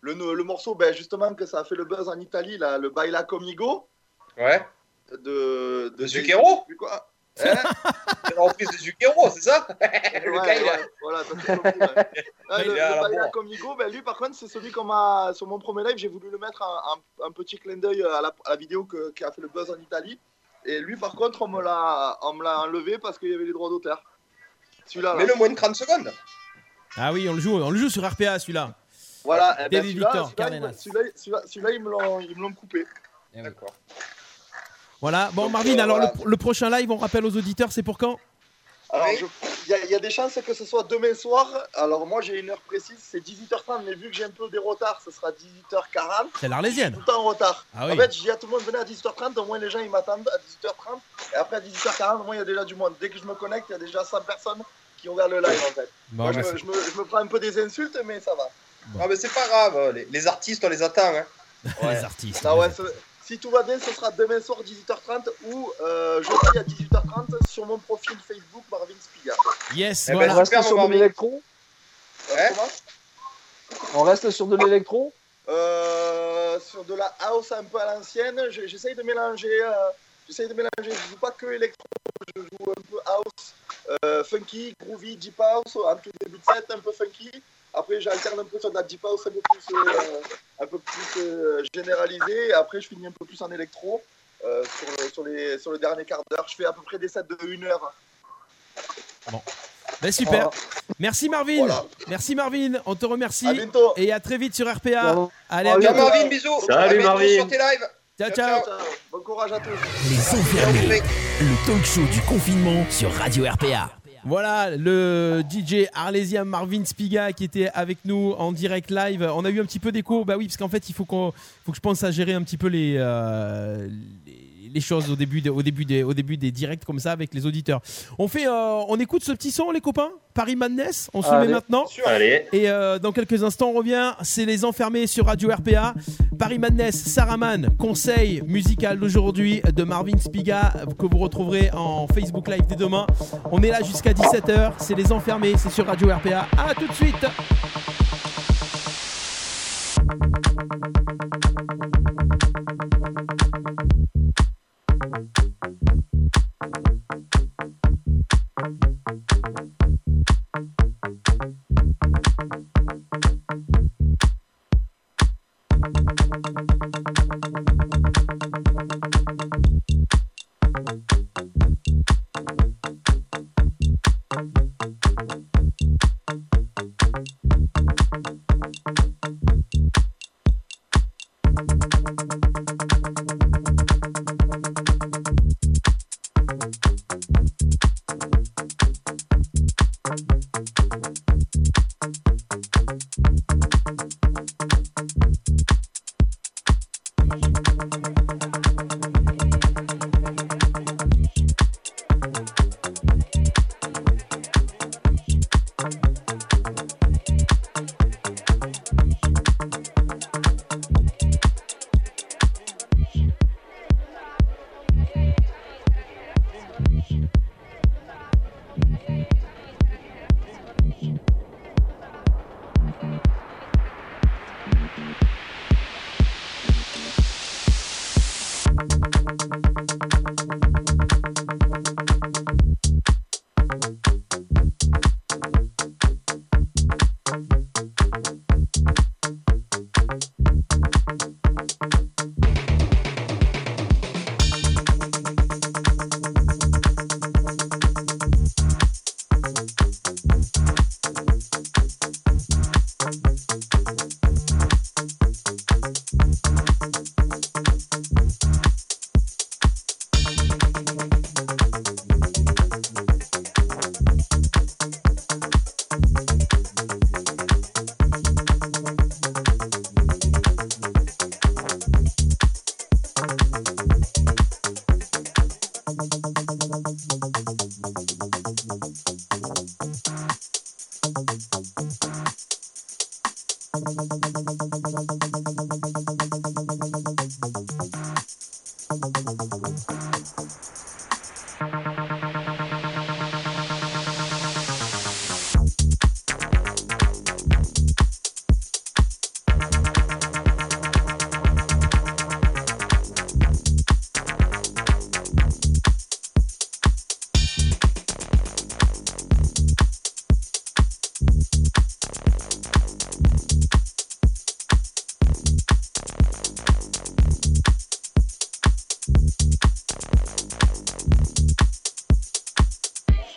le, le morceau, ben, justement, que ça a fait le buzz en Italie, là, le Baila Comigo Ouais. de, De Zucchero quoi. Hein C'est la reprise de Zucchero, c'est ça Le Ouais, gars, il a- ouais, voilà, t'as tout compris, ouais. Ouais, Il le, est à le la Baila bourre. Comigo, ben, lui, par contre, c'est celui qu'on m'a. Sur mon premier live, j'ai voulu le mettre un, un- un petit clin d'œil à la, à la vidéo que- qui a fait le buzz en Italie. Et lui, par contre, on me l'a on me l'a enlevé parce qu'il y avait les droits d'auteur. Celui-là, là. Mais le moins de 30 secondes. Ah oui, on le joue, on le joue sur RPA celui-là. Voilà, eh ben, celui-là, Victor, celui-là, ils me- Cardenas. celui-là, celui-là, celui-là, ils me l'ont- ils me l'ont coupé. D'accord. Voilà. Bon, Donc, Marvin, euh, alors voilà. le, le prochain live, on rappelle aux auditeurs, c'est pour quand? Alors, Oui. il y, a- il y a des chances que ce soit demain soir. Alors, moi, j'ai une heure précise, c'est 18h30, mais vu que j'ai un peu des retards, ce sera 18h40. C'est Tout l'Arlésienne. le temps en retard. Ah En oui. fait, je dis à tout le monde, venez à 18h30, au moins les gens ils m'attendent à 18h30. Et après à 18h40, au moins il y a déjà du monde. Dès que je me connecte, il y a déjà 100 personnes qui ont ouvert le live en fait. Bon, Moi, je, bah, me, je me- je me prends un peu des insultes, mais ça va. Ah, mais c'est pas grave, les, les artistes, on les attend. Hein. c'est- les artistes. Ah ouais, si tout va bien, ce sera demain soir 18h30 ou euh, jeudi à 18h30 sur mon profil Facebook Marvin Spiga. Yes, Eh ben. On reste sur de l'électro Ouais. On reste sur de l'électro Euh, sur de la house un peu à l'ancienne, j'essaye de mélanger. euh, j'essaye de mélanger. Je joue pas que électro, je joue un peu house, euh, funky, groovy, deep house, en tout début de set, un peu funky. Après, j'alterne un peu sur de la deep house un peu plus, euh, un peu plus euh, généralisée. Après, je finis un peu plus en électro euh, sur, le, sur, les, sur le dernier quart d'heure. Je fais à peu près des sets de 1 heure. Ben, super. Voilà. Merci Marvin. Voilà. Merci Marvin. On te remercie. À bientôt. Et à très vite sur RPA. Bon. Allez, à bientôt. Marvin, bisous. Salut, À bientôt Marvin. sur tes lives. Ciao, Ciao, ciao. Ciao. Bon courage à tous. Les enfermés, le talk show du confinement sur Radio RPA. Voilà le DJ arlésien Marvin Spiga qui était avec nous en direct live. On a eu un petit peu d'écho, bah oui, parce qu'en fait il faut qu'on, faut que je pense à gérer un petit peu les, euh, les, choses au début, des- au début des, au début des directs comme ça avec les auditeurs. On fait, euh, on écoute ce petit son les copains, Paris Madness. On se le met maintenant. Sûr. Allez. Et euh, dans quelques instants, on revient. C'est les enfermés sur Radio RPA. Paris Madness, Saraman, conseil musical d'aujourd'hui de Marvin Spiga que vous retrouverez en Facebook Live dès demain. On est là jusqu'à 17h. C'est les enfermés, c'est sur Radio RPA. À tout de suite.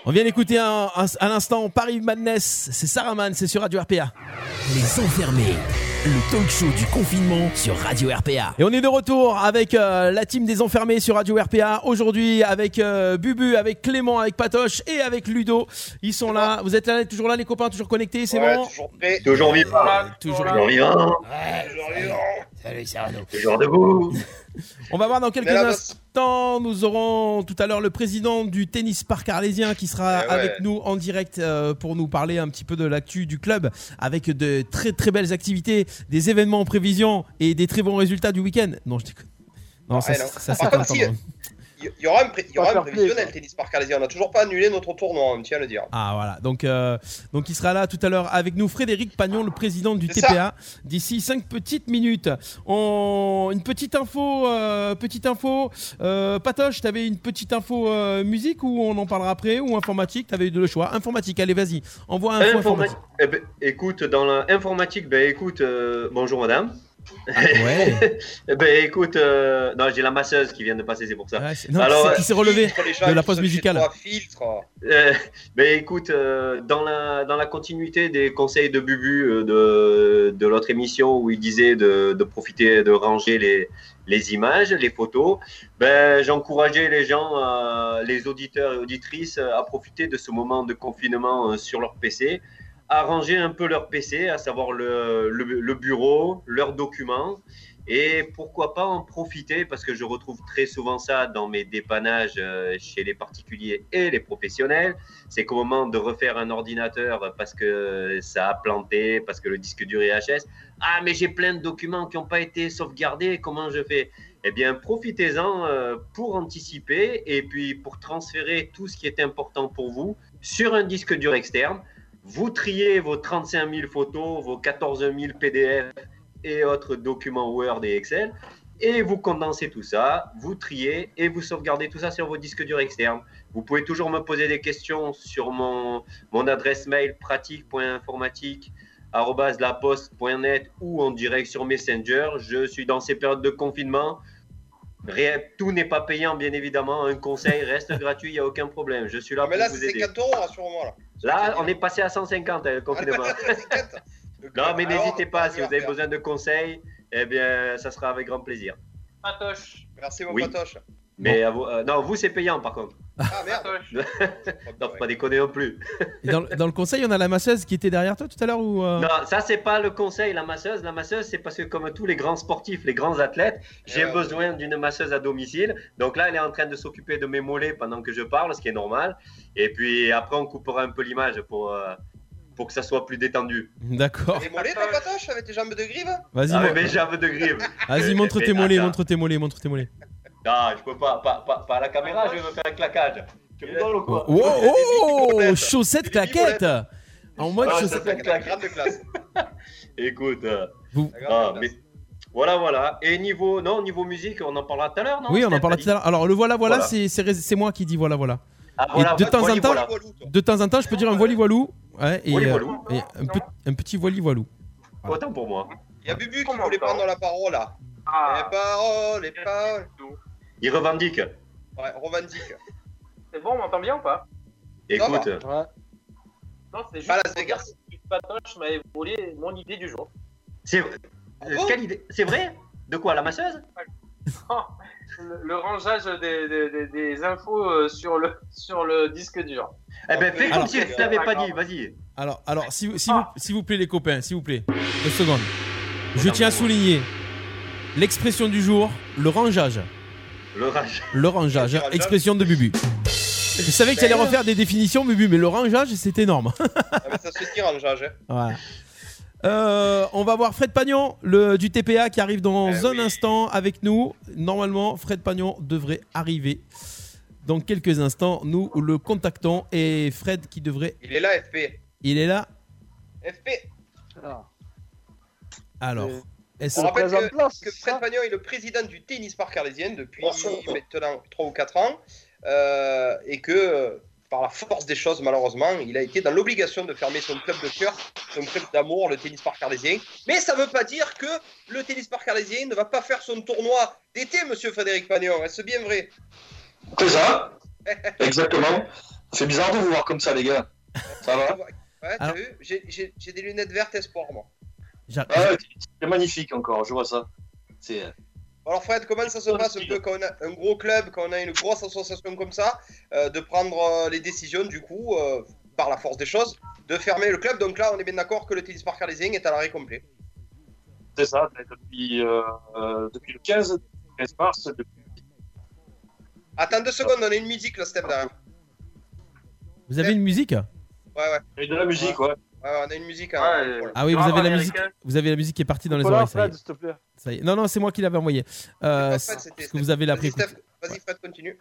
On vient d'écouter à l'instant Paris Madness. C'est Saraman, c'est sur Radio RPA. Les enfermés, le talk show du confinement sur Radio RPA. Et on est de retour avec euh, la team des enfermés sur Radio RPA. Aujourd'hui avec euh, Bubu, avec Clément, avec Patoche et avec Ludo. Ils sont là. Vous êtes là, toujours là les copains, toujours connectés, c'est Ouais, bon toujours. Toujours vivant. Toujours Toujours vivant. Salut Cyrano. Toujours debout. On va voir dans quelques instants. Nous aurons tout à l'heure le président du tennis parc arlésien qui sera Eh ouais. avec nous en direct euh, pour nous parler un petit peu de l'actu du club avec de très très belles activités, des événements en prévision et des très bons résultats du week-end. Non, je déconne. Non, ça, Ouais, non. ça, ça, Par c'est contre, si-. Il y aura un, pré- il y aura un prévisionnel ça. tennis par. On n'a toujours pas annulé notre tournoi, on tient à le dire. Ah voilà, donc, euh, donc il sera là tout à l'heure avec nous, Frédéric Pagnon, le président du TPA, d'ici 5 petites minutes. On... Une petite info, euh, petite info, euh, Patoche, t'avais une petite info euh, musique ou on en parlera après, ou informatique, t'avais eu le choix. Informatique, allez vas-y, envoie un info Informa- informatique. Eh ben, écoute, dans l'informatique, ben écoute, euh, bonjour madame. Ouais, Eh ben écoute, euh, non, j'ai la masseuse qui vient de passer, c'est pour ça. Ouais, non, Alors, c'est qui s'est relevé de la pause musicale. Euh, ben écoute, euh, dans, la, dans la continuité des conseils de Bubu euh, de, de l'autre émission où il disait de, de profiter, de ranger les, les images, les photos, ben, j'encourageais les gens, euh, les auditeurs et auditrices euh, à profiter de ce moment de confinement euh, sur leur PC, à ranger un peu leur PC, à savoir le bureau, leurs documents. Et pourquoi pas en profiter, parce que je retrouve très souvent ça dans mes dépannages euh, chez les particuliers et les professionnels. C'est qu'au moment de refaire un ordinateur parce que ça a planté, parce que le disque dur est HS, ah mais j'ai plein de documents qui n'ont pas été sauvegardés, comment je fais? Eh bien, profitez-en euh, pour anticiper et puis pour transférer tout ce qui est important pour vous sur un disque dur externe. Vous triez vos 35 000 photos, vos 14 000 PDF et autres documents Word et Excel. Et vous condensez tout ça, vous triez et vous sauvegardez tout ça sur vos disques durs externes. Vous pouvez toujours me poser des questions sur mon, mon adresse mail pratique.informatique.laposte.net ou en direct sur Messenger. Je suis dans ces périodes de confinement. Rien- tout n'est pas payant, bien évidemment. Un conseil reste gratuit, il n'y a aucun problème. Je suis là mais pour là, vous c'est aider. 50 euros, rassure-moi. Là, Là, on est passé à 150, hein, le confinement. Non, mais Alors, n'hésitez pas, si vous avez besoin de conseils, eh bien, ça sera avec grand plaisir. Patoche. Merci, mon Oui. patoche. Mais à vous- euh, non, vous, c'est payant par contre. Ah merde. Patoche. Non, faut pas déconner non plus. Et dans, dans le conseil, on a la masseuse qui était derrière toi tout à l'heure ou euh, Non, ça, c'est pas le conseil, la masseuse. La masseuse, c'est parce que, comme tous les grands sportifs, les grands athlètes, j'ai Ouais, besoin d'une masseuse à domicile. Donc là, elle est en train de s'occuper de mes mollets pendant que je parle, ce qui est normal. Et puis après, on coupera un peu l'image pour, euh, pour que ça soit plus détendu. D'accord. Les mollets, ta patoche, avec tes jambes de grive Vas-y, Ah, mon- mais mes jambes de grive. vas-y, montre tes mollets, montre tes mollets, montre tes mollets. Non, je peux pas, pas, pas, pas à la caméra, je vais me faire un claquage. Tu rigoles ou quoi? Oh, oh, bibolettes. chaussettes claquettes En mode Ah, chaussettes. fait La claque. grande classe. Écoute, euh, Vous- ah, mais voilà, voilà. Et niveau, non, niveau musique, on en parlera tout à l'heure, non Oui, on en parlera tout à l'heure. Alors, le voilà, voilà, Voilà. c'est- c'est c'est moi qui dis voilà, voilà. Ah, voilà, de temps en temps- voilà. De temps en temps, je peux dire un voili voilou. Ouais, et, Voili euh, voilou. et un, pe- un petit voili voilou. Autant pour moi. Il y a Bubu qui voulait prendre la parole là. Les Ah, paroles, les paroles. Il revendique. Ouais, revendique. c'est bon, on m'entend bien ou pas? Écoute, Ouais. Non, c'est juste Pas Las pour dire Vegas. que Patoche m'avait volé mon idée du jour. c'est Ah euh, bon? quelle idée? C'est vrai? De quoi La masseuse? Le, le rangeage des, des- des- des infos euh, sur le, sur le disque dur. Eh ben, fais comme si je te l'avais pas dit, vas-y. Alors, alors s'il si vous, s'il vous plaît, les copains, s'il vous plaît, deux secondes. Je tiens à souligner l'expression du jour, le rangeage. Le rage. Le rangeage, Le rangeage. expression de Bubu. Je savais que tu allais refaire des définitions, Bubu, mais le rangeage, c'est énorme. Ah, mais ça se hein. Voilà. Euh, on va voir Fred Pagnon le, du TPA qui arrive dans Eh un oui. instant avec nous. Normalement, Fred Pagnon devrait arriver dans quelques instants. Nous le contactons et Fred qui devrait. Il est là, FP. Il est là. FP. Ah. Alors, Et- est-ce On le rappelle que, place, que Fred ça Pagnon est le président du tennis parc arlésien depuis maintenant 3 ou 4 ans. euh, et que, par la force des choses, malheureusement, il a été dans l'obligation de fermer son club de cœur, son club d'amour, le tennis parc arlésien. Mais ça ne veut pas dire que le tennis parc arlésien ne va pas faire son tournoi d'été, monsieur Frédéric Pagnon. Est-ce bien vrai? C'est ça Exactement. C'est bizarre de vous voir comme ça, les gars. Ça va? Ouais, t'as vu? J'ai des lunettes vertes espoir, moi. Ah ouais, C'est magnifique encore, je vois ça. C'est. Alors Fred, comment ça se passe un peu quand on a un gros club, quand on a une grosse association comme ça, euh, de prendre euh, les décisions du coup, euh, par la force des choses, de fermer le club? Donc là, on est bien d'accord que le tennis park arlésien est à l'arrêt complet. C'est ça, depuis, euh, euh, depuis le 15, 15 mars, depuis Attends deux secondes, on a une musique là, Steph, derrière. Vous avez une musique? Ouais, ouais, il y a eu de la musique, ouais. ouais, on a une musique. hein. Ah oui, vous Ah, avez la musique. Vous avez la musique qui est partie dans les oreilles. Ça y est. Fred, s'il te plaît. Ça y est. Non, non, c'est moi qui l'avais envoyé. Euh, Fred, parce que vous avez la Vas-y, préécoute. Steph. Vas-y, Fred, continue.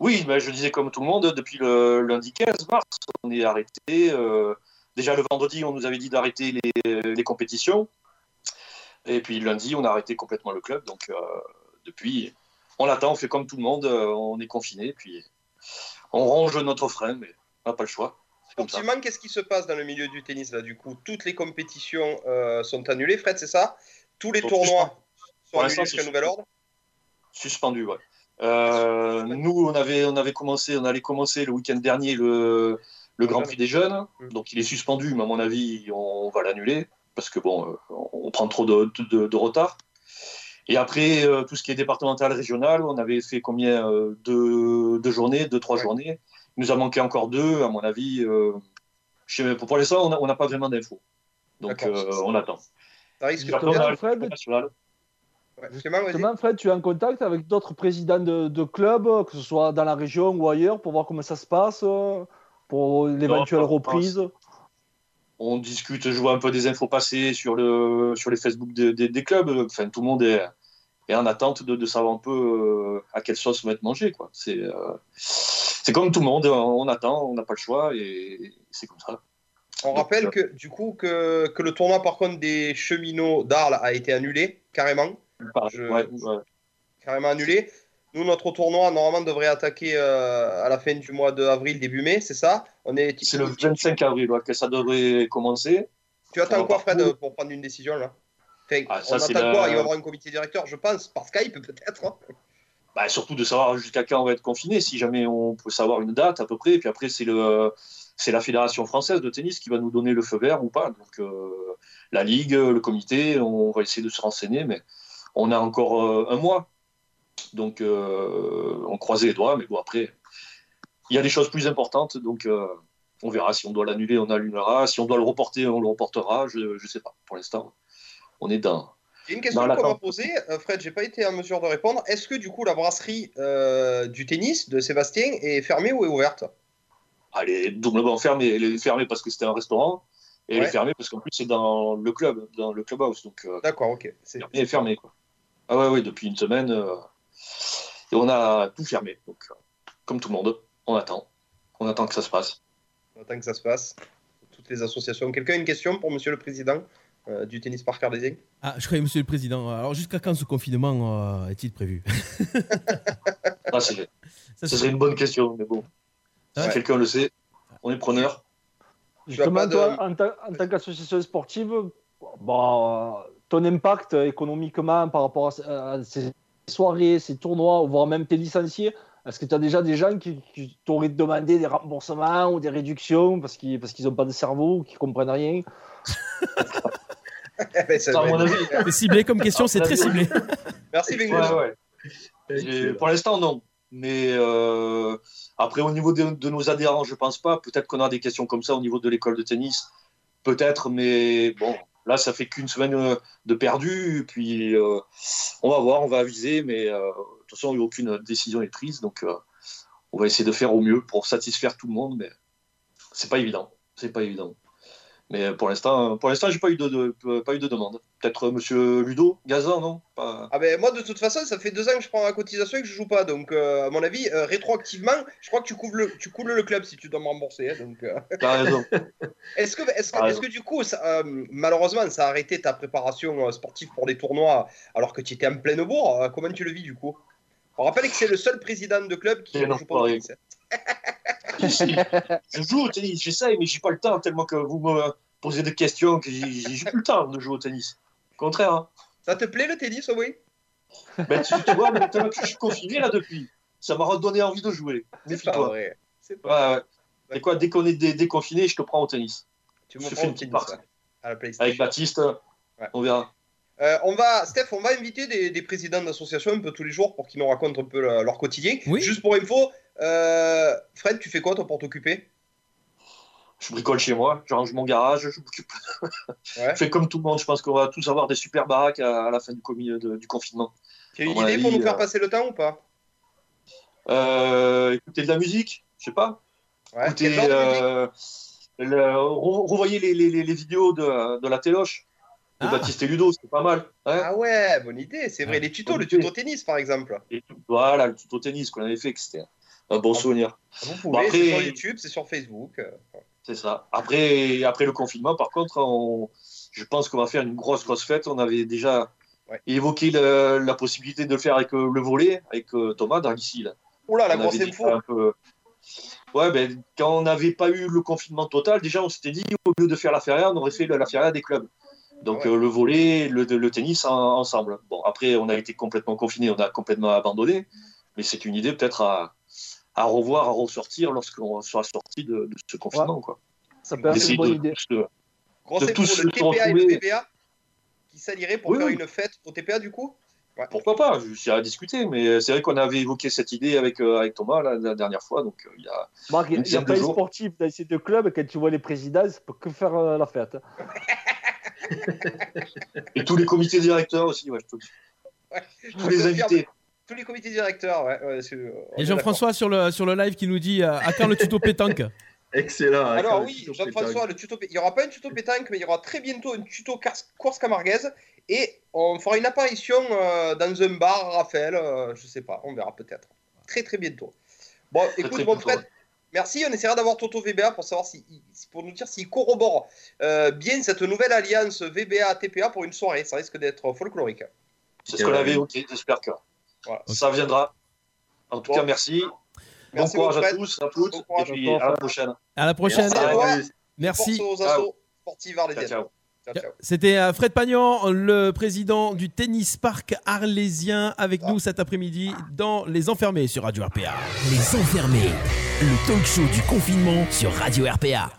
Oui, mais je disais comme tout le monde, depuis le lundi 15 mars, on est arrêté. euh, déjà le vendredi, on nous avait dit d'arrêter les, les compétitions. Et puis lundi, on a arrêté complètement le club. Donc euh, depuis, on attend, on fait comme tout le monde, euh, on est confiné. Puis on range notre frein, mais on n'a pas le choix. Sportivement, qu'est-ce qui se passe dans le milieu du tennis là Du coup, toutes les compétitions euh, sont annulées, Fred, c'est ça? Tous les tournois sont Pour annulés jusqu'à nouvel ordre? Suspendu, ouais. Euh, nous, on avait, on avait commencé, on allait commencer le week-end dernier le, le Grand Prix des jeunes. Mm. Donc il est suspendu, mais à mon avis, on va l'annuler parce que bon, euh, on prend trop de, de- de retard. Et après, euh, tout ce qui est départemental, régional, on avait fait combien euh, deux, deux journées, deux, trois Ouais. journées. Il nous a manqué encore deux, à mon avis. euh, je sais pour l'instant, on n'a on n'a pas vraiment d'infos. Donc euh, on attend. Ça risque de Fred. Ouais. Justement, Fred, tu es en contact avec d'autres présidents de, de clubs, que ce soit dans la région ou ailleurs, pour voir comment ça se passe, euh, pour l'éventuelle reprise? on discute, je vois un peu des infos passer sur, le, sur les Facebook des- des- des clubs. Enfin, tout le monde est, est en attente de, de savoir un peu euh, à quelle sauce on va être mangé. quoi. C'est euh, c'est comme tout le monde, on, attend, on n'a pas le choix et c'est comme ça. On rappelle que du coup que, que le tournoi par contre des cheminots d'Arles a été annulé carrément, Je- Ouais, ouais. carrément annulé. Nous notre tournoi normalement devrait attaquer euh, à la fin du mois d'avril début mai, c'est ça? On est. C'est le 25 avril ouais, que ça devrait commencer. Tu attends quoi Fred pour prendre une décision là? Enfin, Ah, ça, On attend la- quoi Il va y avoir un comité directeur, je pense, par Skype peut-être. hein Bah, surtout de savoir jusqu'à quand on va être confiné, si jamais on peut savoir une date à peu près. Et puis après, c'est le c'est la fédération française de tennis qui va nous donner le feu vert ou pas. Donc euh, la ligue, le comité, on va essayer de se renseigner, mais on a encore euh, un mois. Donc euh, on croisait les doigts, mais bon après, il y a des choses plus importantes, donc on verra si on doit l'annuler, on annulera. Si on doit le reporter, on le reportera. Je ne sais pas. Pour l'instant, on est dans. Il y a une question qu'on m'a posée, Fred, j'ai pas été en mesure de répondre. Est-ce que du coup la brasserie euh, du tennis de Sébastien est fermée ou est ouverte? Elle est doublement fermée. Elle est fermée parce que c'était un restaurant. Et elle est fermée parce qu'en plus, c'est dans le club, dans le clubhouse. Donc, euh, D'accord, ok. C'est- elle est fermée. Quoi. Ah ouais, ouais, depuis une semaine. euh, et on a tout fermé. Donc, comme tout le monde, on attend. On attend que ça se passe. On attend que ça se passe. Toutes les associations. Quelqu'un a une question pour Monsieur le Président? Euh, du tennis parc arlésien Ah, je croyais, monsieur le président. Alors, jusqu'à quand ce confinement euh, est-il prévu? Ah, c'est- Ça, ce c'est- serait une bonne question, mais bon. Si Ouais. quelqu'un le sait, on est preneur. Justement, pas de- toi, en, ta- en tant qu'association sportive, bon, euh, ton impact économiquement par rapport à, ce- à ces soirées, ces tournois, voire même tes licenciés, est-ce que tu as déjà des gens qui, qui t'auraient demandé des remboursements ou des réductions parce qu'ils parce qu'ils n'ont pas de cerveau ou qu'ils comprennent rien? Eh ben, ça mon C'est ciblé comme question, c'est très ciblé. Merci Bingo. Ouais, ouais. Pour l'instant, non. Mais euh, après, au niveau de, de nos adhérents, je pense pas. Peut-être qu'on a des questions comme ça au niveau de l'école de tennis. Peut-être, mais bon, là, ça fait qu'une semaine euh, de perdu. Puis, euh, on va voir, on va aviser. Mais euh, de toute façon, aucune décision n'est prise. Donc, euh, on va essayer de faire au mieux pour satisfaire tout le monde. Mais c'est pas évident. C'est pas évident. Mais pour l'instant, pour l'instant, j'ai pas eu de, de- pas eu de demande. Peut-être euh, Monsieur Ludo, Gazan, non? Pas- Ah ben moi de toute façon ça fait deux ans que je prends la cotisation et que je joue pas donc euh, à mon avis euh, rétroactivement je crois que tu couvres le tu coules le club si tu dois me rembourser hein, donc euh, T'as raison. est-ce que est-ce que, est-ce que du coup ça, malheureusement ça a arrêté ta préparation sportive pour les tournois alors que tu étais en pleine bourre comment tu le vis du coup? On rappelle que c'est le seul président de club qui ne joue pas au. je joue au tennis, j'essaye, mais j'ai pas le temps tellement que vous me posez des questions que j'ai plus le temps de jouer au tennis. Au contraire. hein. ça te plaît le tennis oui Ben, tu, tu vois, maintenant que je suis confiné là depuis, ça m'a redonné envie de jouer. c'est pas vrai c'est pas Ouais, quoi, dès qu'on est dé- déconfiné, je te prends au tennis. tu me fais une petite partie. Avec Baptiste, Ouais. on verra. Euh, on va, Steph, on va inviter des, des présidents d'associations un peu tous les jours pour qu'ils nous racontent un peu le- leur quotidien. Oui. Juste pour info, euh, Fred, tu fais quoi toi pour t'occuper? Je bricole chez moi, je range mon garage, je m'occupe. Ouais. Je fais comme tout le monde, je pense qu'on va tous avoir des super baraques à, à la fin du, de- du confinement. Tu as une idée pour nous faire euh, passer le temps ou pas? Euh, écouter de la musique, je sais pas. Ouais. Musique? euh, le- re- revoyez les, les- les- les vidéos de, de la téloche. de Ah. Baptiste et Ludo, c'est pas mal. hein. Ah ouais, bonne idée, c'est vrai. Ouais, Les tutos, le idée. tuto tennis par exemple. Et voilà, le tuto tennis qu'on avait fait, que c'était un bon Ah. souvenir. Vous pouvez, Bon, après- c'est sur YouTube, c'est sur Facebook. C'est ça. Après, après le confinement, par contre, on- je pense qu'on va faire une grosse, grosse fête. On avait déjà Ouais. évoqué le- la possibilité de le faire avec euh, le volet, avec euh, Thomas dans ici. Là. Oula, la On grosse info. peu- Ouais, ben, quand on n'avait pas eu le confinement total, déjà, on s'était dit, au lieu de faire la feria, on aurait fait la feria des clubs. Donc, Ah ouais. euh, le volet, le, le tennis en- ensemble. Bon, après, on a été complètement confinés, on a complètement abandonné. Mais c'est une idée peut-être à, à revoir, à ressortir lorsqu'on sera sorti de, de ce confinement. Quoi. Ça peut être une bonne de, idée. euh, de info, tous le TPA et le. VBA qui s'allieraient pour Oui, faire oui. une fête au TPA du coup? Ouais. Pourquoi pas? Je suis à discuter, mais c'est vrai qu'on avait évoqué cette idée avec, euh, avec Thomas la, la dernière fois. Donc, euh, il y a... Marc, il n'y a pas de sportifs dans ces deux clubs. Quand tu vois les présidents, ça peut que faire euh, la fête. Et tous les comités directeurs aussi, ouais, je te le dis. Ouais, je Tous les invités. Tous les comités directeurs, ouais. ouais, c'est- on Et est Jean-François sur le, sur le live qui nous dit euh, à quand le tuto pétanque Excellent. hein, Alors quand oui, tuto Jean-François, pétanque. le tuto, il n'y aura pas un tuto pétanque, mais il y aura très bientôt un tuto course camarguaise et on fera une apparition euh, dans un bar, Raphaël, euh, je sais pas, on verra peut-être. Très très bientôt. Bon, écoute, très mon bientôt, Fred, ouais. merci, on essaiera d'avoir Toto VBA pour savoir si, pour nous dire s'il corrobore euh, bien cette nouvelle alliance VBA-TPA pour une soirée, ça risque d'être folklorique. C'est ce qu'on avait évoqué, j'espère que Voilà. ça viendra. En tout Bon. cas, merci. Merci, bon courage à tous, à toutes, Bon courage et puis à la prochaine. À la prochaine. Merci Ciao. C'était euh, Fred Pagnan, le président du tennis parc arlésien, avec nous cet après-midi dans Les Enfermés sur Radio RPA. Les enfermés, le talk show du confinement sur Radio RPA.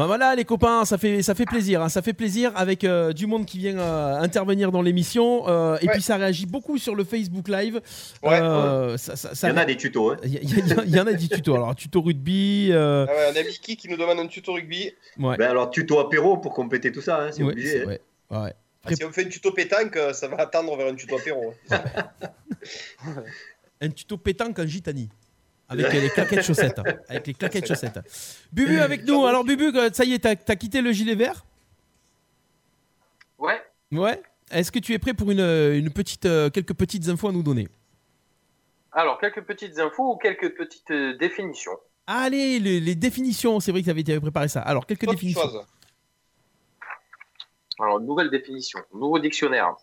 Ben voilà les copains, ça fait, ça fait plaisir, hein, ça fait plaisir avec euh, du monde qui vient euh, intervenir dans l'émission euh, et Ouais. puis ça réagit beaucoup sur le Facebook Live. Ouais. Ça- ça- ça- Il y en a des tutos. hein. Il y, en a des tutos. Alors tuto rugby, euh, Ah ouais, on a Mickey qui nous demande un tuto rugby. ouais, Ben alors, tuto apéro pour compléter tout ça, hein, c'est ouais, obligé. hein. ouais, ouais. Ah, Si on fait un tuto pétanque, ça va attendre vers un tuto apéro. Un tuto pétanque en gitanie. Avec euh, les claquettes chaussettes. Avec les claquettes chaussettes. Bubu avec nous. Alors Bubu, euh, ça y est, t'as as quitté le gilet vert? Ouais. Ouais. Est-ce que tu es prêt pour une, une petite, euh, quelques petites infos à nous donner? Alors, quelques petites infos ou quelques petites euh, définitions. Allez, les, les définitions. C'est vrai que tu avais préparé ça. Alors, quelques Autre définitions. chose. Alors, nouvelle définition, nouveau dictionnaire.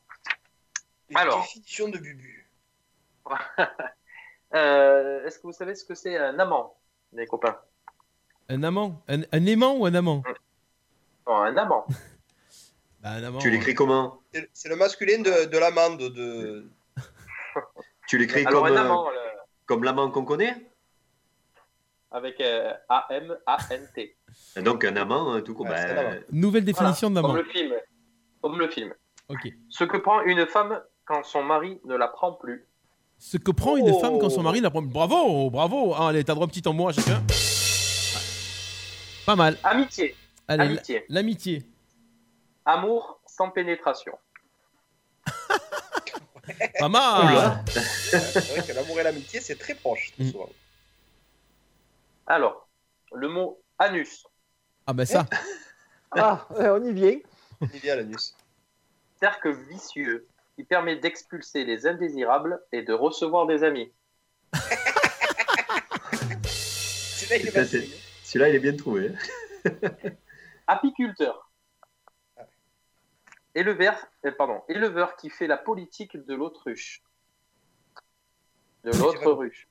Alors. définitions de Bubu. Euh, Est-ce que vous savez ce que c'est un amant, les copains? Un amant? Un, un aimant ou un amant? Non, un amant. Bah, un amant. Tu l'écris comment? C'est le- masculin de, de l'amande de. Tu l'écris Alors, comme, un euh, le- comme l'amant qu'on connaît? Avec euh, A-M-A-N-T. Et Donc un amant, hein, tout comme. Ouais, ben. Nouvelle définition Voilà, d'amant. Comme le film. Comme le film. Ok. Ce que prend une femme quand son mari ne la prend plus. Ce que prend une Oh. femme quand son mari la prend. Bravo, bravo. Ah, allez, t'as droit petit en à chacun. Pas mal. Amitié. Allez, Amitié. l- l'amitié. Amour sans pénétration. Pas mal. C'est vrai que l'amour et l'amitié, c'est très proche, Mm. Alors, le mot anus. Ah, ben ça. Ah, ouais, on y vient. Il y a l'anus. Cercle vicieux qui permet d'expulser les indésirables et de recevoir des amis. Il est masculin. Celui-là, il est bien trouvé. hein. Apiculteur. Éleveur, euh, pardon, éleveur qui fait la politique de l'autruche. De l'autre ruche.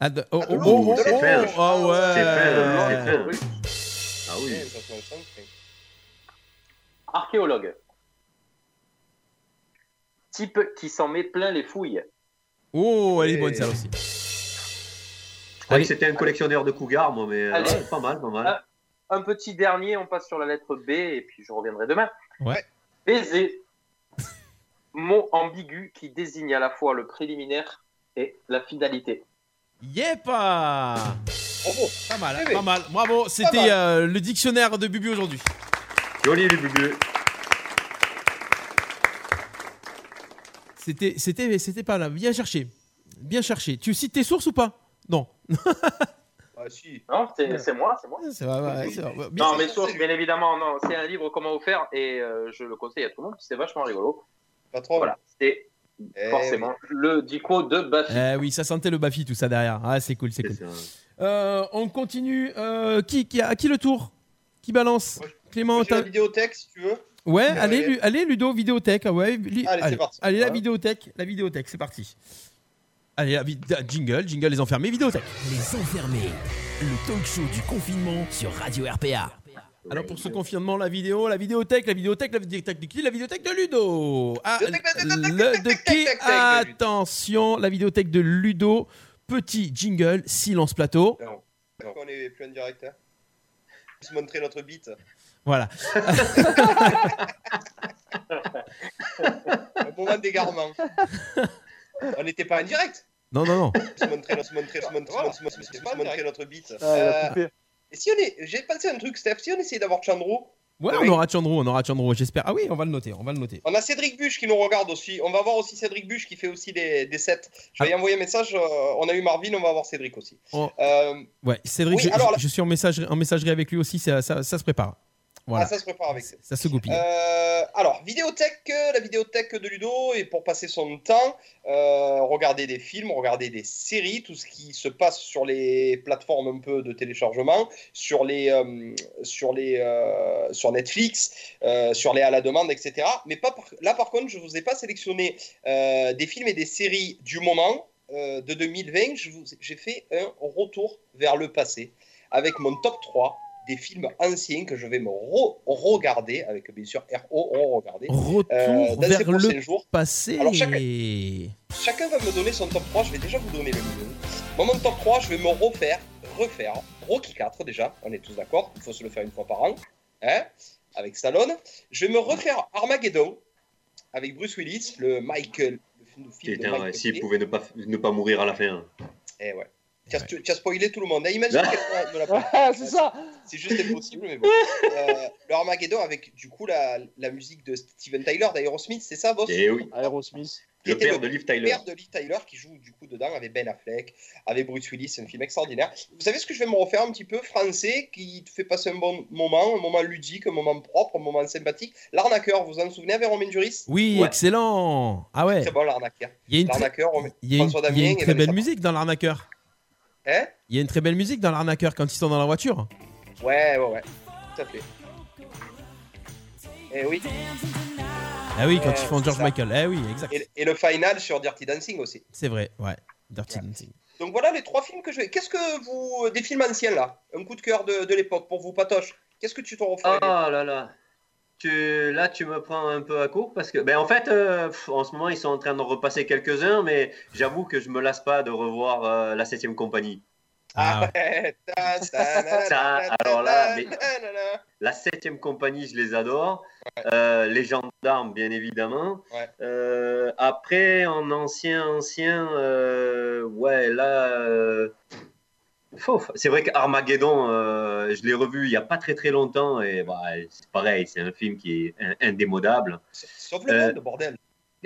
Ah, de- oh, Ah, oh, oh, oh, c'est oh, fin. ah ouais. C'est. Ah oui. Archéologue. Type qui s'en met plein les fouilles. Oh, elle est Et- bonne, celle aussi. Je croyais que c'était un collectionneur de cougars, moi, mais euh, Allez. ouais, pas mal, pas mal. Ah. Un petit dernier, on passe sur la lettre B et puis je reviendrai demain. Ouais. Baiser. Mot ambigu qui désigne à la fois le préliminaire et la finalité. Yepa Bravo. Pas mal, hein, Eh oui. pas mal. Bravo, c'était euh, le dictionnaire de Bubu aujourd'hui. Joli, les bubu. C'était, c'était, c'était pas là. Bien cherché. Bien cherché. Tu cites tes sources ou pas? Non. Ah, si. Non, c'est moi, c'est moi. C'est vrai, ouais, c'est vrai. Bien- Non, mais sauf, bien évidemment, non, c'est un livre m'a offert et euh, je le conseille à tout le monde, c'est vachement rigolo. Pas trop. Voilà, c'est Eh forcément le dico de Buffy. Eh oui, ça sentait le Bafi tout ça derrière. Ah, c'est cool, c'est cool. Euh, on continue. Euh, qui, qui, à qui le tour? Qui balance? Clément, J'ai la t'as- vidéothèque si tu veux. Ouais, Mais allez, ouais. Allez, Ludo, vidéothèque. ah ouais, li- Allez, c'est parti. Allez, la vidéothèque, la vidéothèque, c'est parti. Allez, la jingle, jingle les enfermés, vidéothèque. Les enfermés, le talk show du confinement sur Radio RPA. Alors pour ce confinement, la vidéo, la vidéothèque, la vidéothèque, la vidéothèque de qui La vidéothèque de Ludo. Ah, le, de qui? Attention, la vidéothèque de Ludo. Petit jingle, silence plateau. Non. On est plus en direct. Hein. On se montrer notre bite. Voilà. Un moment d'égarement. On n'était pas en direct. Non, non, non. On se montrer, on se montrer, on se montrer, on se montrer, on se montrer notre bite. Ah, a Euh, et si on est, j'ai pensé à un truc, Steph. Si on essayait d'avoir Chandro, Ouais, on aura Chandro, on aura Chandro, j'espère. Ah oui, on va le noter, on va le noter. on a Cédric Buche qui nous regarde aussi. On va voir aussi Cédric Buche qui fait aussi des, des sets. Je vais y envoyer un message. euh, on a eu Marvin, on va voir Cédric aussi. Oh. Euh, Ouais, Cédric, Oui, je, alors je- je suis en messagerie, en messagerie avec lui aussi, ça, ça, ça se prépare. Voilà. Ah, ça se prépare avec ça. Ça se goupille. Euh, alors, vidéothèque, euh, la vidéothèque de Ludo, et pour passer son temps, euh, regarder des films, regarder des séries, tout ce qui se passe sur les plateformes un peu de téléchargement, sur les, euh, sur les, sur Netflix, sur les à la demande, etc. Mais pas par- là, par contre, je vous ai pas sélectionné des films et des séries du moment de 2020. Je vous- J'ai fait un retour vers le passé avec mon top 3 des films anciens que je vais me re- regarder avec bien sûr RO regarder Retour dans ces vers prochains le jours. passé. Alors, chacun- Chacun va me donner son top 3, je vais déjà vous donner le mien. Moi, mon top 3, je vais me refaire, refaire Rocky 4 déjà, on est tous d'accord, il faut se le faire une fois par an, hein, avec Stallone. Je vais me refaire Armageddon avec Bruce Willis, le Michael, le film, de Michael s'il Bay. pouvait ne pas, ne pas mourir à la fin. Eh ouais. Tu as, spoilé tout le monde. Imagine quelqu'un ne l'a pas Ah, c'est ça. C'est juste impossible, mais bon. Euh, le Armageddon avec du coup la, la musique de Steven Tyler d'Aerosmith, c'est ça, boss? Eh oui. Aerosmith. Le père de Liv Tyler. père de Liv Tyler qui joue du coup dedans avec Ben Affleck, avec Bruce Willis, c'est un film extraordinaire. Vous savez ce que je vais me refaire un petit peu? Français qui te fait passer un bon moment, un moment ludique, un moment propre, un moment sympathique. L'arnaqueur, vous vous en souvenez avec Romain Duris? Oui, Ouais. excellent. Ah ouais. Très bon l'arnaqueur. Il y a une, L'arnaqueur, Romain- y a une- y a très belle musique dans l'arnaqueur. Hein? Il y a une très belle musique dans l'arnaqueur quand ils sont dans la voiture. Ouais, ouais, ouais. Tout à fait. Eh oui. Ah oui, quand Ouais, ils font George ça. Michael. Eh oui, exact. Et, et le final sur Dirty Dancing aussi. C'est vrai, ouais. Dirty Dancing. Donc voilà les trois films que je vais. Qu'est-ce que vous. Des films anciens là? Un coup de cœur de, de l'époque pour vous, Patoche Qu'est-ce que tu t'en referais Ah là là. Tu, là, tu me prends un peu à court parce que, ben, en fait, euh, pff, en ce moment, ils sont en train de repasser quelques-uns, mais j'avoue que je me lasse pas de revoir euh, la 7 compagnie. Ah, ouais. Ta- ta- na- Ça, alors là, mais- La 7 compagnie, je les adore. Euh, les gendarmes, bien évidemment. Ouais. Euh, après, en ancien, ancien, euh, ouais, là. euh. C'est vrai qu'Armageddon, euh, je l'ai revu il n'y a pas très très longtemps et bah, c'est pareil, c'est un film qui est in- indémodable. Sauf le Euh, monde, bordel.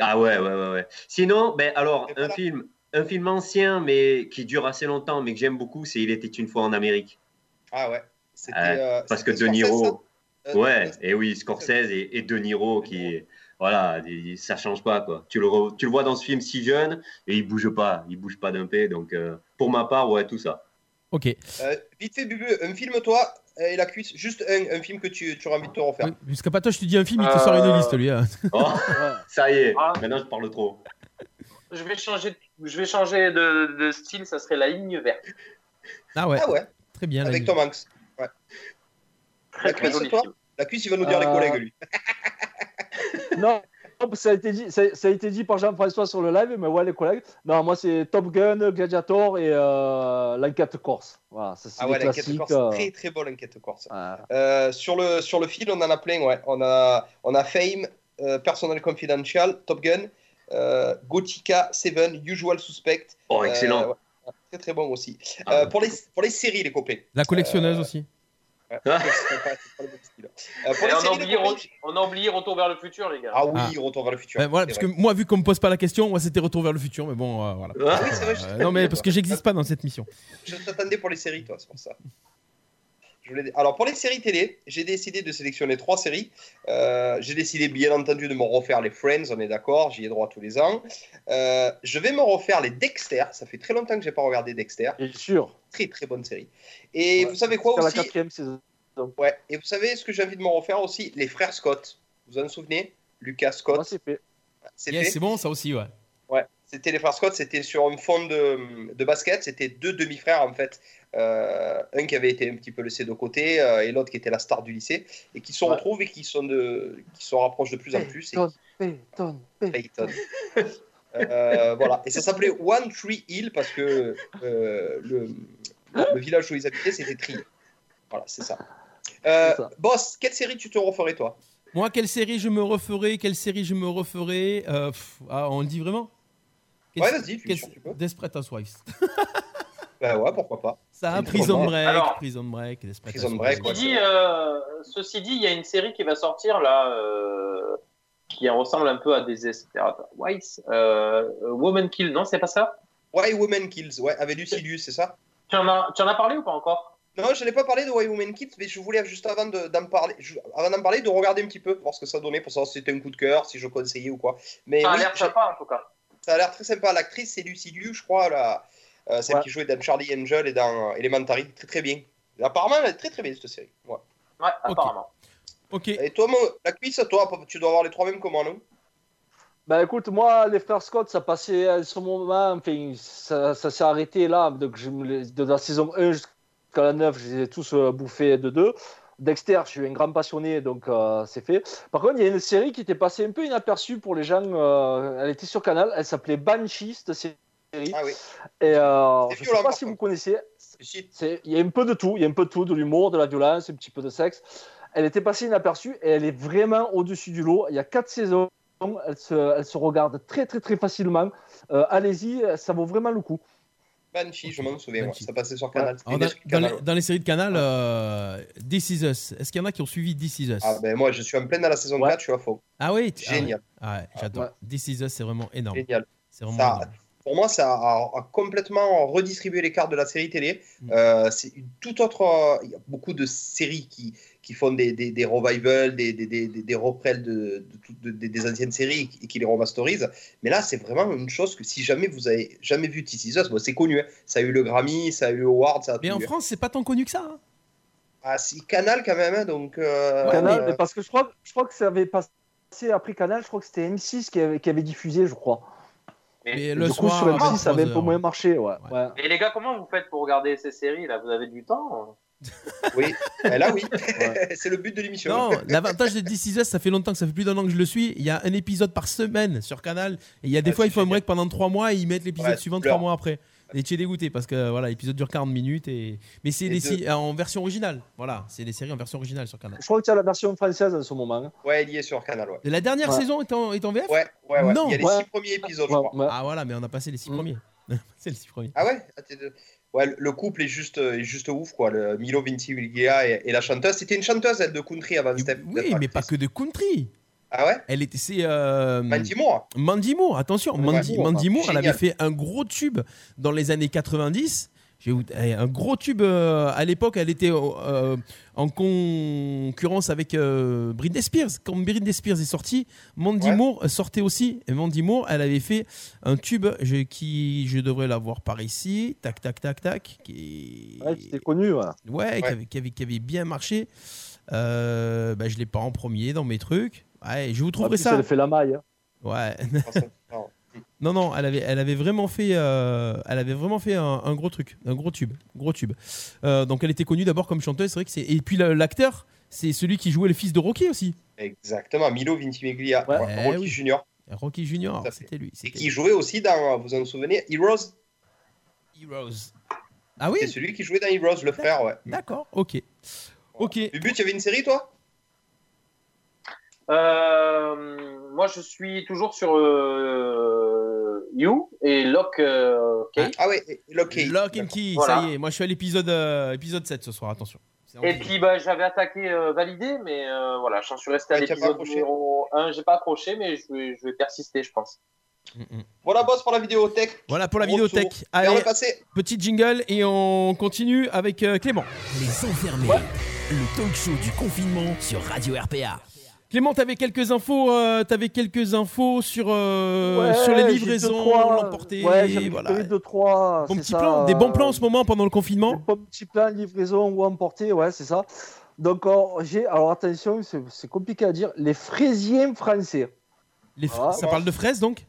Ah ouais, ouais, ouais, ouais. Sinon, ben alors, Et un voilà. film, un film ancien mais qui dure assez longtemps mais que j'aime beaucoup, c'est Il était une fois en Amérique. Ah ouais. Ouais, euh, Parce que De Niro, ça Euh, ouais, Scorsese. et oui, Scorsese et, et De Niro qui, voilà, il- ça change pas quoi. Tu le, re- tu le vois dans ce film si jeune et il bouge pas, il bouge pas d'un P. Donc, euh, pour ma part, ouais, tout ça. ok. Euh, vite fait, Bubu, un film, toi, et la cuisse. Juste un, un film que tu, tu auras envie de te refaire. Oui, Jusqu'à Patoche, tu dis un film, il te sort une Euh, liste, lui. hein. Oh, ça y est, Ah. maintenant je parle trop. Je vais changer, je vais changer de, de style, ça serait la ligne verte. Ah ouais, Ah ouais, très bien. avec. Tom Hanks. Très La très cuisse, toi. La cuisse, il va nous dire les Euh, collègues, lui. Non, ça a été dit, ça, ça a été dit par Jean-François sur le live, mais ouais, les collègues. Non, moi, c'est Top Gun, Gladiator et euh, l'enquête corse. Voilà, ça, c'est Ah ouais, l'enquête corse. euh, Très très bonne l'enquête corse. euh, Euh, sur, le, sur le fil, on en a plein, ouais. On a, on a Fame, euh, Personal Confidential, Top Gun, euh, Gothica, Seven, Usual Suspect. Oh, excellent. Euh, ouais. Très très bon aussi. Ah. Euh, pour, les, pour les séries, les copains. La collectionneuse Euh, aussi. Ouais. Euh, on, a oublié, on a oublié Retour vers le futur, les gars. Ah oui, Ah. Retour vers le futur. Ben voilà, parce que moi, vu qu'on me pose pas la question, moi c'était Retour vers le futur, mais bon, euh, voilà. Ah oui, c'est vrai, Euh, non, mais parce que j'existe pas dans cette mission. Je t'attendais pour les séries, toi, c'est pour ça. Je voulais- Alors, pour les séries télé, j'ai décidé de sélectionner trois séries. Euh, j'ai décidé, bien entendu, de me refaire les Friends, on est d'accord, j'y ai droit tous les ans. Euh, je vais me refaire les Dexter, ça fait très longtemps que j'ai pas regardé Dexter. Bien sûr. Très, très bonne série. Et Ouais, vous savez quoi jusqu'à la aussi quatrième saison. Ouais, et vous savez ce que j'ai envie de me refaire aussi? Les frères Scott. Vous vous en souvenez? Lucas Scott. C'est fait. C'est Yes, fait? c'est bon, ça aussi, ouais. Ouais, c'était les frères Scott, c'était sur un fond de, de basket, c'était deux demi-frères en fait. Euh, un qui avait été un petit peu laissé de côté euh, et l'autre qui était la star du lycée et qui se Ouais. retrouvent et qui, sont de, qui se rapprochent de plus en plus. Et. Euh, voilà, et ça s'appelait One Tree Hill parce que euh, le, le village où ils habitaient c'était Tree. Voilà, c'est ça. Euh, boss, quelle série tu te referais toi? Moi, quelle série je me referai Quelle série je me referai Euh, pff, ah, On le dit vraiment? Quelle- Ouais, vas-y, tu, quelle- tu peux. Desperate Housewives. Ben ouais, pourquoi pas. Ça, Prison Break, Alors- Prison Break, Prison. Break. Ceci dit, euh, ceci dit, il y a une série qui va sortir là, euh, qui ressemble un peu à Desperate Wives. Euh, Woman Kill, non, c'est pas ça? Why Women Kills, ouais, avec Lucilius, c'est ça? Tu en, as, tu en as parlé ou pas encore? Non, je n'ai pas parlé de Why Women Kills, mais je voulais juste avant de- d'en parler, je- avant d'en parler, de regarder un petit peu, voir ce que ça donnait, pour savoir si c'était un coup de cœur, si je conseillais ou quoi. Mais Ça a oui, l'air sympa en tout cas. ça a l'air très sympa. L'actrice, c'est Lucy Liu, je crois, la, euh, celle Ouais. qui jouait dans Charlie Angel et dans Elementary, très très bien. Apparemment, elle est très très bien cette série. Ouais. Ouais, apparemment. Ok. Et toi, la cuisse, toi, tu dois avoir les trois mêmes moi, non? Bah écoute, moi, les frères Scott, ça passait à ce moment, enfin, ça, ça s'est arrêté là. Donc, je de la saison 1 jusqu'à la 9, je les ai tous euh, bouffés de deux. Dexter, je suis un grand passionné, donc euh, c'est fait. Par contre, il y a une série qui était passée un peu inaperçue pour les gens. euh, elle était sur Canal, elle s'appelait Banshee, cette série. Ah oui. Et euh, je ne sais pas si vous. C'est- Il y a un peu de tout, il y a un peu de tout, de l'humour, de la violence, un petit peu de sexe. Elle était passée inaperçue et elle est vraiment au-dessus du lot. Il y a quatre saisons, elle se, elle se regarde très très très facilement. Euh, Allez-y, ça vaut vraiment le coup. Banshee, je m'en souviens, ouais, ça passait sur Canal. Dans, les, ouais. dans les séries de Canal, euh, This Is Us. Est-ce qu'il y en a qui ont suivi This Is Us? Ah ben moi, je suis en pleine dans la saison Ouais. 4, je suis à fond. Ah oui? Ah ouais. Génial. Ah ouais, j'adore. Ouais. This Is Us, c'est vraiment énorme. Génial. C'est vraiment Ça- énorme. Pour moi, ça a, a complètement redistribué les cartes de la série télé. Mm. Euh, c'est une toute autre. euh, Il y a beaucoup de séries qui, qui font des, des, des revivals, des, des, des, des, reprels de, de, toutes- de- des- anciennes séries et qui les remasterisent. Mais là, c'est vraiment une chose que si jamais vous avez jamais vu This Is Us, bon, c'est connu. hein. Ça a eu le Grammy, ça a eu le Award, ça a Mais en eu. France, c'est pas tant connu que ça. hein. Ah, si, Canal quand même, hein, donc. euh, Canal, euh, parce que je crois, je crois que ça avait passé après Canal, je crois que c'était M6 qui avait, qui avait diffusé, je crois. Et le du coup, soir, sur à M6, ça avait un 23 peu moins marché. Ouais. Ouais. Ouais. Et les gars, comment vous faites pour regarder ces séries là? Vous avez du temps? Oui, Eh, là oui, c'est le but de l'émission. Non, l'avantage de This Is Us, ça fait longtemps que ça fait plus d'un an que je le suis. Il y a un épisode par semaine sur Canal. Et il y a des Ah, fois, ils font un break pendant 3 mois et ils mettent l'épisode suivant pleures. 3 mois après. Et tu es dégoûté parce que voilà, l'épisode dure 40 minutes. Et... Mais c'est si- en version originale. Voilà, c'est des séries en version originale sur Canal. Je crois que tu as la version française en ce moment. hein. Ouais, il y est sur Canal, ouais. Et la dernière Ouais. saison est en, est en VF Ouais, ouais, ouais. Non. il y a les Ouais. six premiers épisodes, je crois. Ah voilà, mais on a passé les 6 Mm. premiers. c'est les 6 premiers. Ah ouais? Ah, Ouais, le- le couple est juste, est juste ouf, quoi. Le Milo Ventimiglia et, et la chanteuse. C'était une chanteuse, elle, de country avant Steph. oui, mais pas que de country. Ah ouais? Elle était, c'est euh, Mandy Moore Mandy Moore, attention, Ouais, Mandy, Moore, elle avait fait un gros tube dans les années 90. Je vais vous- eh, un gros tube euh, à l'époque, elle était euh, en concurrence avec euh, Britney Spears. Quand Britney Spears est sortie, Mandy Ouais. Moore sortait aussi. Et Mandy Moore, elle avait fait un tube je- qui, je devrais l'avoir par ici, tac, tac, tac, tac, qui, Ouais, c'était connu. Ouais. ouais, Qui, avait, qui, avait, qui avait bien marché. Euh, bah, je l'ai pas en premier dans mes trucs. Ouais, je vous trouverai plus, ça. elle fait la maille. hein. Ouais. Non. Non, elle avait, elle avait vraiment fait, euh, elle avait vraiment fait un, un gros truc, un gros tube, gros tube. Euh, donc elle était connue d'abord comme chanteuse, c'est vrai que c'est. Et puis le- l'acteur, c'est celui qui jouait le fils de Rocky aussi, Exactement, Milo Ventimiglia, Ouais. ouais, Rocky Eh oui. Junior. Rocky Junior, c'était lui. Et qui jouait aussi dans, vous en souvenez, Heroes Heroes. Ah oui, C'est celui qui jouait dans Heroes, le frère, ouais. d'accord, ok, ok. Bubu, tu avais une série, toi? Euh, Moi, je suis toujours sur euh, You et Lock euh, Key. Ah ouais, et Lock Key. Lock and Key, Voilà. ça y est. Moi, je suis à l'épisode, euh, épisode 7 ce soir. Attention. Et puis bah, j'avais attaqué euh, validé, mais euh, voilà, j'en suis resté à l'épisode numéro 1. J'ai pas accroché, mais je vais, je vais persister, je pense. Mm, mm. Voilà, boss, pour la vidéothèque. Voilà pour la Retour vidéothèque. Allez, le passé. petit jingle et on continue avec euh, Clément. Les enfermés. Le talk show du confinement sur Radio RPA. Clément, t'avais quelques infos, euh, t'avais quelques infos sur euh, Ouais, sur les livraisons, l'emporter, Ouais, voilà. récupéré deux, trois. Bon c'est petit ça, plan, des bons euh, plans en ce moment pendant le Des confinement. bons petits plans, livraison ou emporter, ouais, c'est ça. Donc, alors, j'ai, alors attention, c'est, compliqué à dire, les fraisiers français. Les ça parle de fraises donc?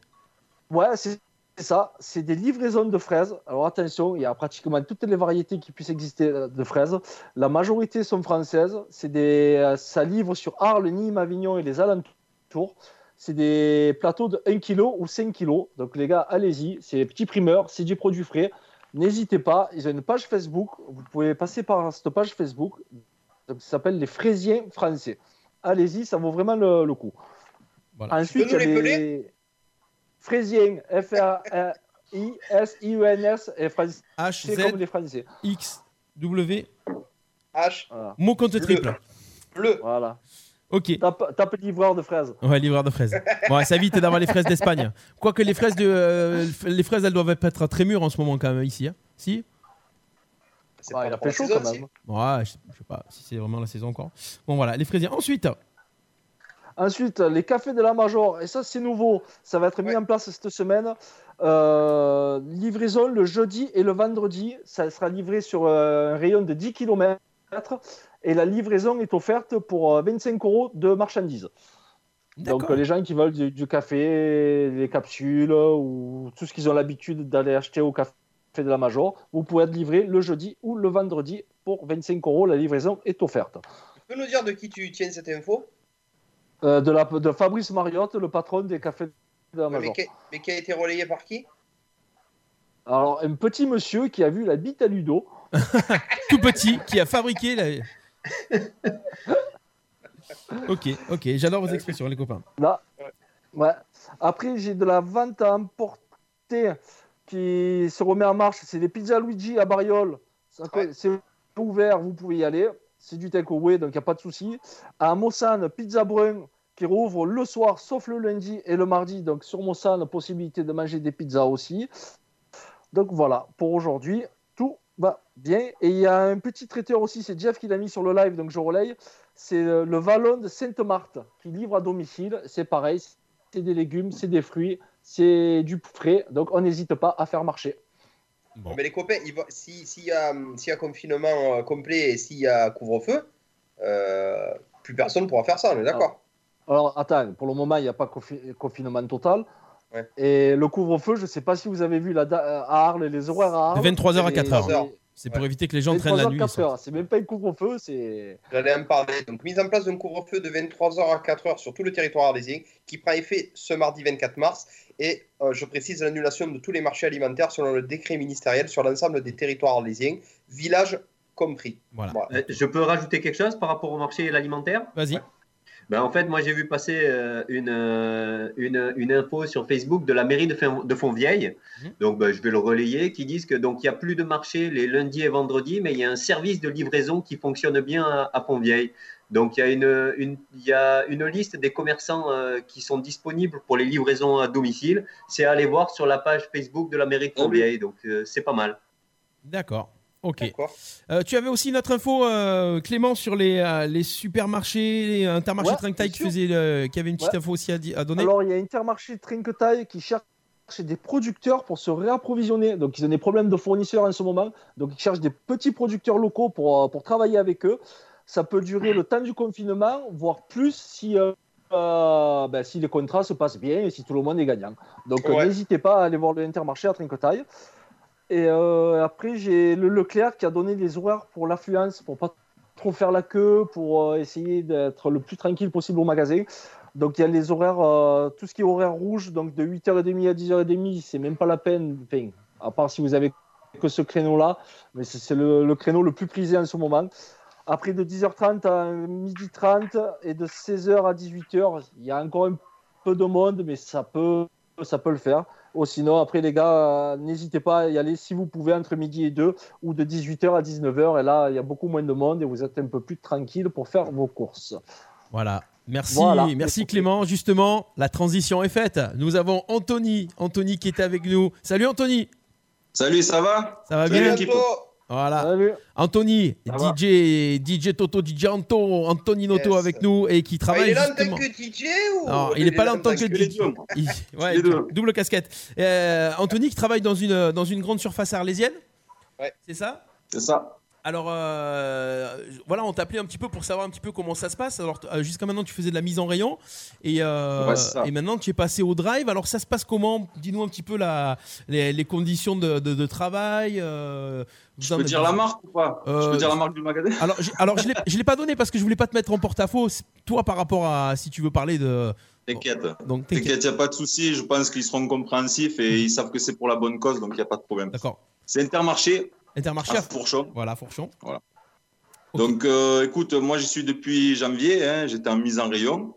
Ouais, c'est ça. C'est des livraisons de fraises. Alors attention, il y a pratiquement toutes les variétés qui puissent exister euh, de fraises. La majorité sont françaises. C'est des, euh, ça livre sur Arles, Nîmes, Avignon et les alentours. C'est des plateaux de 1 kg ou 5 kg. Donc les gars, allez-y. C'est des petits primeurs, c'est du produit frais. N'hésitez pas. Ils ont une page Facebook. Vous pouvez passer par cette page Facebook. Donc, ça s'appelle les fraisiers français. Allez-y, ça vaut vraiment le, le coup. Voilà. Ensuite, Tu peux nous il y a les fraisiens, F-R-I-S-I-U-N-S et H c'est comme Z les français. X W H, Voilà. mot compte Bleu. triple. bleu. voilà. Ok. Tape, tape livreur de fraises. Ouais, livreur de fraises. Ouais, ça évite d'avoir les fraises d'Espagne. Quoique les fraises de euh, les fraises elles doivent être très mûres en ce moment quand même ici. hein. Si? C'est Ouais, pas il a fait chaud la quand saison, même. Ouais, je, je sais pas si c'est vraiment la saison encore. Bon voilà, les fraisiers. Ensuite, Ensuite, les cafés de la Major, et ça c'est nouveau, ça va être mis Ouais. en place cette semaine. Euh, livraison le jeudi et le vendredi, ça sera livré sur euh, un rayon de 10 km et la livraison est offerte pour euh, 25 euros de marchandises. Donc euh, les gens qui veulent du, du café, les capsules ou tout ce qu'ils ont l'habitude d'aller acheter au café de la Major, vous pouvez être livré le jeudi ou le vendredi pour 25 euros. La livraison est offerte. Tu peux nous dire de qui tu tiens cette info? Euh, de, la, de Fabrice Mariotte, le patron des cafés de la mais mais qui a été relayé par qui? Alors, un petit monsieur qui a vu la bite à Ludo. tout petit qui a fabriqué la. ok, ok, j'adore vos expressions les copains. Là. Ouais. Après, j'ai de la vente à emporter qui se remet en marche. C'est les pizzas Luigi à Bariol. Ouais. C'est ouvert, vous pouvez y aller. C'est du takeaway, donc il n'y a pas de souci. À Mossane, Pizza Brun qui rouvre le soir, sauf le lundi et le mardi. Donc sur Mossane, possibilité de manger des pizzas aussi. Donc voilà, pour aujourd'hui, tout va bien. Et il y a un petit traiteur aussi, c'est Jeff qui l'a mis sur le live, donc je relaye. C'est euh, le Vallon de Sainte-Marthe qui livre à domicile. C'est pareil, c'est des légumes, c'est des fruits, c'est du frais. Donc on n'hésite pas à faire marcher. Bon. Mais les copains, il va- si- s'il y, a- s'il y a confinement euh, complet et s'il y a couvre-feu, euh, plus personne ne pourra faire ça, on est d'accord Alors attends, pour le moment, il n'y a pas confi- confinement total. Ouais. Et le couvre-feu, je ne sais pas si vous avez vu la da- à Arles, les horaires à Arles. De 23h à Et- 4h. C'est pour Ouais. éviter que les gens traînent la 23h, nuit. 4h. C'est même pas un couvre-feu, c'est. J'allais en parler. Donc, mise en place d'un couvre-feu de 23h à 4h sur tout le territoire arlésien qui prend effet ce mardi 24 mars. Et euh, je précise l'annulation de tous les marchés alimentaires selon le décret ministériel sur l'ensemble des territoires arlésiens, villages compris. Voilà. Voilà. Euh, Je peux rajouter quelque chose par rapport au marché alimentaire Vas-y. Ben, en fait, moi, j'ai vu passer euh, une, euh, une, une info sur Facebook de la mairie de, de Fontvieille. Mhm. Donc, ben, je vais le relayer, qui disent que donc il n'y a plus de marché les lundis et vendredis, mais il y a un service de livraison qui fonctionne bien à, à Fontvieille. Donc, il y, a une, une, il y a une liste des commerçants euh, qui sont disponibles pour les livraisons à domicile. C'est à aller voir sur la page Facebook de la mairie de Ah. Fontvieille. Donc, euh, c'est pas mal. D'accord. Ok. Euh, tu avais aussi notre info, euh, Clément, sur les, euh, les supermarchés, les intermarchés Ouais, qui, faisait, qui avait une petite Ouais. info aussi à, donner. Alors, il y a Intermarché Trinquetail qui cherche des producteurs pour se réapprovisionner. Donc, ils ont des problèmes de fournisseurs en ce moment. Donc, ils cherchent des petits producteurs locaux pour, pour travailler avec eux. Ça peut durer le temps du confinement, voire plus si, euh, ben, si les contrats se passent bien et si tout le monde est gagnant. Donc, Ouais. n'hésitez pas à aller voir le Intermarché à Trinquetail. Et euh, après, j'ai le Leclerc qui a donné des horaires pour l'affluence, pour pas trop faire la queue, pour euh, essayer d'être le plus tranquille possible au magasin. Donc il y a les horaires, euh, tout ce qui est horaire rouge, donc de 8h30 à 10h30, c'est même pas la peine, à part si vous avez que ce créneau-là, mais c'est c'est le, le créneau le plus prisé en ce moment. Après de 10h30 à 12h30 et de 16h à 18h, il y a encore un peu de monde, mais ça peut ça peut le faire. Ou sinon, après, les gars, euh, n'hésitez pas à y aller si vous pouvez entre midi et 2 ou de 18h à 19h. Et là, il y a beaucoup moins de monde et vous êtes un peu plus tranquille pour faire vos courses. Voilà. Merci, Voilà. merci Clément. Justement, la transition est faite. Nous avons Anthony, Anthony qui est avec nous. Salut Anthony. Salut, ça va? Ça va Salut, bien? Voilà. Salut. Anthony, Ça DJ, DJ Toto, DJ Anto, Anthony Noto Yes. avec nous et qui Ah, travaille il est là en tant que DJ ou Non, il n'est pas là en tant que DJ. Il- ouais, double casquette. Euh, Anthony qui travaille dans une, dans une grande surface arlésienne. Ouais. C'est ça? C'est ça. Alors euh, voilà, on t'appelait un petit peu pour savoir un petit peu comment ça se passe. Alors euh, jusqu'à maintenant, tu faisais de la mise en rayon et, euh, Ouais, et maintenant tu es passé au drive. Alors ça se passe comment? Dis-nous un petit peu la, les, les conditions de, de- de travail. euh, Je peux dire la marque ou pas? Je peux dire la marque du magasin? Alors, alors je je l'ai pas donné parce que je voulais pas te mettre en porte-à-faux. Toi, par rapport à si tu veux parler de. T'inquiète. Donc t'inquiète. T'inquiète, il n'y a pas de souci. Je pense qu'ils seront compréhensifs et ils savent que c'est pour la bonne cause, donc il n'y a pas de problème. D'accord. C'est Intermarché Intermarché. à Fourchon. Voilà, Fourchon. Voilà. Donc, euh, écoute, moi, j'y suis depuis janvier. hein, J'étais en mise en rayon.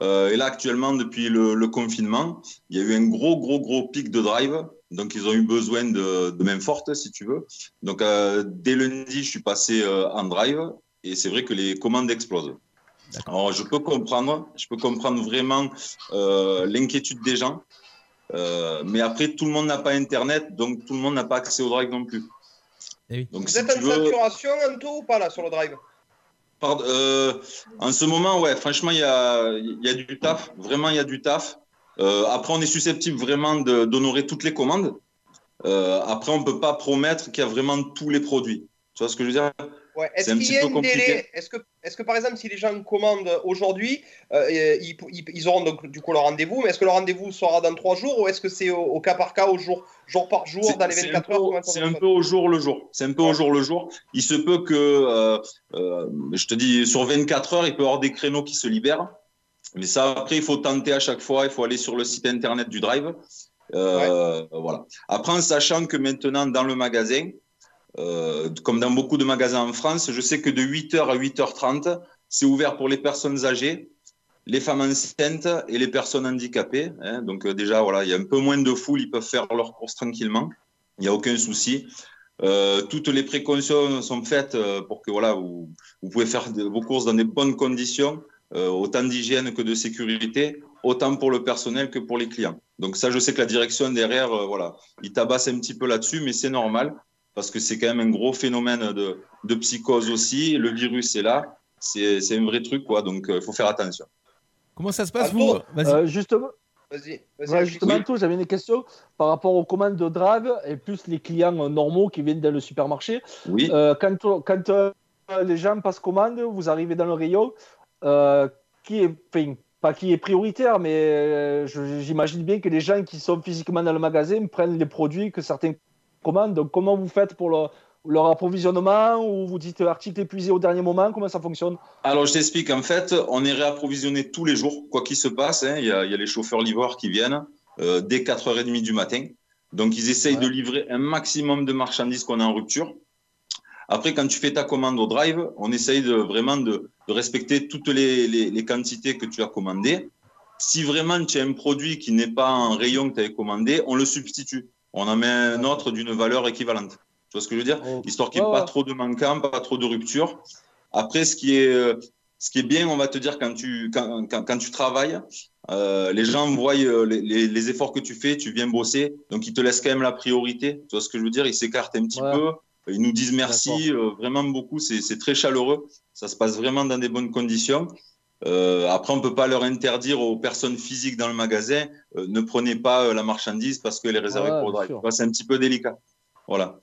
Euh, et là, actuellement, depuis le, le confinement, il y a eu un gros, gros, gros pic de drive. Donc, ils ont eu besoin de, de main forte, si tu veux. Donc, euh, dès lundi, je suis passé en drive. Et c'est vrai que les commandes explosent. Alors, je peux comprendre, je peux comprendre vraiment l'inquiétude des gens. Mais après, tout le monde n'a pas Internet, donc tout le monde n'a pas accès au drive non plus. Eh oui. Donc, Vous si êtes en veux, saturation, Anto, ou pas là sur le drive Pardon, euh, en ce moment, ouais, franchement, il y a, il y a du taf. Vraiment, il y a du taf. Euh, après, on est susceptible vraiment d'honorer toutes les commandes. Euh, après, on peut pas promettre qu'il y a vraiment tous les produits. Tu vois ce que je veux dire? Ouais. Est-ce C'est un qu'il petit y a peu un compliqué. délai Est-ce que, est que par exemple, si les gens commandent aujourd'hui, euh, ils, ils- auront donc du coup leur rendez-vous, mais est-ce que le rendez-vous sera dans trois jours ou est-ce que c'est au, au cas par cas, au jour, jour par jour, dans les c'est 24 un heures C'est un peu au jour le jour. C'est un peu au jour le jour. Il se peut que, euh, euh, je te dis, sur 24 heures, il peut y avoir des créneaux qui se libèrent. Mais ça, après, il faut tenter à chaque fois. Il faut aller sur le site internet du Drive. Voilà. Après, en sachant que maintenant, dans le magasin, euh, comme dans beaucoup de magasins en France, je sais que de 8h à 8h30, c'est ouvert pour les personnes âgées, les femmes enceintes et les personnes handicapées. hein. Donc euh, déjà, voilà, il y a un peu moins de foule, ils peuvent faire leurs courses tranquillement. Il n'y a aucun souci. Euh, toutes les précautions sont faites pour que voilà, vous, vous pouvez faire vos courses dans des bonnes conditions, autant d'hygiène que de sécurité, autant pour le personnel que pour les clients. Donc ça, je sais que la direction derrière, voilà, ils tabassent un petit peu là-dessus, mais c'est normal parce que c'est quand même un gros phénomène de, de psychose aussi. Le virus est là, c'est c'est un vrai truc, quoi. Donc il faut faire attention. Comment ça se passe, vous Vas-y. Euh, justement, Vas-y, vas-y. ouais, Alexis. justement tout, j'avais une question par rapport aux commandes de drive et plus les clients euh, normaux qui viennent dans le supermarché. Oui. Euh, quand quand euh, les gens passent commande, vous arrivez dans le rayon, euh, qui est, enfin, pas qui est prioritaire, mais euh, j'imagine bien que les gens qui sont physiquement dans le magasin prennent les produits que certains commandent. Donc, comment vous faites pour le- leur approvisionnement ou vous dites article épuisé au dernier moment? Comment ça fonctionne? Alors, je t'explique. En fait, on est réapprovisionné tous les jours, quoi qu'il se passe. hein. Il, y a, il y a les chauffeurs livreurs qui viennent euh, dès 4h30 du matin. Donc, ils essayent Ouais. de livrer un maximum de marchandises qu'on a en rupture. Après, quand tu fais ta commande au drive, on essaye de, vraiment de, de respecter toutes les, les- les quantités que tu as commandées. Si vraiment tu as un produit qui n'est pas en rayon que tu avais commandé, on le substitue. On en met un autre d'une valeur équivalente. Tu vois ce que je veux dire Oh. Histoire qu'il n'y ait pas trop de manquants, pas trop de ruptures. Après, ce qui est, euh, ce qui est bien, on va te dire, quand tu, quand, quand, quand tu travailles, euh, les gens voient euh, les, les, les efforts que tu fais, tu viens bosser, donc ils te laissent quand même la priorité. Tu vois ce que je veux dire Ils s'écartent un petit Ouais. peu, ils nous disent merci, euh, vraiment beaucoup, c'est très chaleureux, ça se passe vraiment dans des bonnes conditions. Euh, après, on peut pas leur interdire aux personnes physiques dans le magasin, euh, ne prenez pas euh, la marchandise parce qu'elle est réservée Ouais, pour drive. C'est un petit peu délicat. Voilà.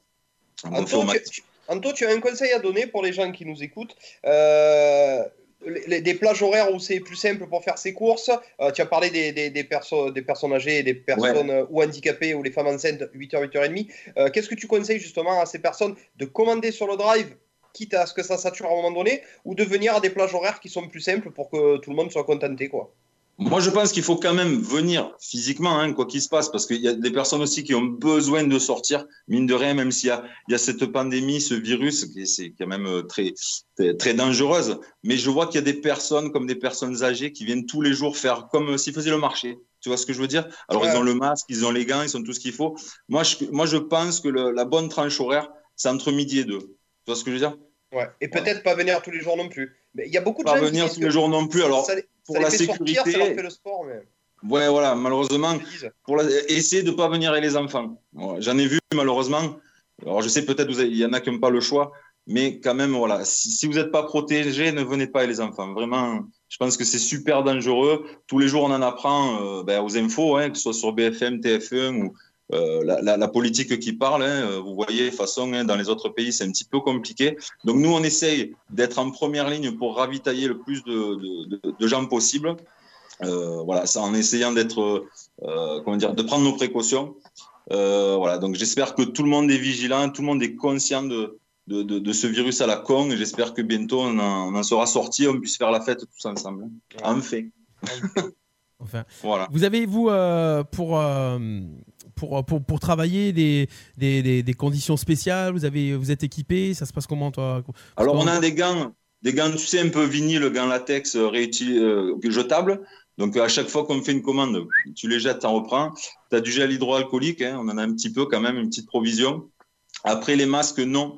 Anto, tu, Anto, tu as un conseil à donner pour les gens qui nous écoutent Euh, les- les- des plages horaires où c'est plus simple pour faire ses courses. Euh, tu as parlé des, des, des, perso- des personnes âgées des personnes euh, ou handicapées ou les femmes enceintes, 8h, 8h30. Euh, Qu'est-ce que tu conseilles justement à ces personnes de commander sur le drive, quitte à ce que ça sature à un moment donné, ou de venir à des plages horaires qui sont plus simples pour que tout le monde soit contenté quoi Moi, je pense qu'il faut quand même venir physiquement, hein, quoi qu'il se passe, parce qu'il y a des personnes aussi qui ont besoin de sortir, mine de rien, même s'il y a, il y a cette pandémie, ce virus, qui c'est quand même euh, très, très, très dangereuse. Mais je vois qu'il y a des personnes, comme des personnes âgées, qui viennent tous les jours faire comme s'ils faisaient le marché. Tu Tu vois ce que je veux dire? Alors, Ouais. ils ont le masque, ils ont les gants, ils ont tout ce qu'il faut. Moi, je, moi, je pense que le- la bonne tranche horaire, c'est entre midi et deux. Tu vois ce que je veux dire Ouais. Et peut-être pas venir tous les jours non plus. Mais il y a beaucoup de Pas gens qui venir tous les jours non plus. Alors, ça, les- pour ça la fait sortir, sécurité- ça leur fait le sport. Mais... Ouais, voilà, malheureusement, pour la... essayer de ne pas venir avec les enfants. Voilà, J'en ai vu, malheureusement. Alors, je sais peut-être il y en a qui n'ont pas le choix, mais quand même, voilà, si, si vous n'êtes pas protégé, ne venez pas avec les enfants. Vraiment, je pense que c'est super dangereux. Tous les jours, on en apprend euh, ben, aux infos, hein, que ce soit sur BFM, TF1 ou euh, la, la- la politique qui parle. hein. Euh, vous voyez, de toute façon, hein, dans les autres pays, c'est un petit peu compliqué. Donc, nous, on essaye d'être en première ligne pour ravitailler le plus de, de- de- de gens possible. Euh, voilà, ça en essayant d'être, euh, comment dire, de prendre nos précautions. Voilà, donc j'espère que tout le monde est vigilant, tout le monde est conscient de, de, de, de ce virus à la con. Et j'espère que bientôt on en, on en sera sorti, on puisse faire la fête tous ensemble. Enfin. Enfin, Voilà. Vous avez, vous, pour, pour, pour, pour travailler des, des, des, des conditions spéciales, vous, avez, vous êtes équipé, ça se passe comment toi? Alors, on a des gants, des gants, tu sais, un peu vinyle, gants latex euh, euh, jetables. Donc, à chaque fois qu'on fait une commande, tu les jettes, t'en reprends. Tu as du gel hydroalcoolique, hein, on en a un petit peu quand même, une petite provision. Après, les masques, non.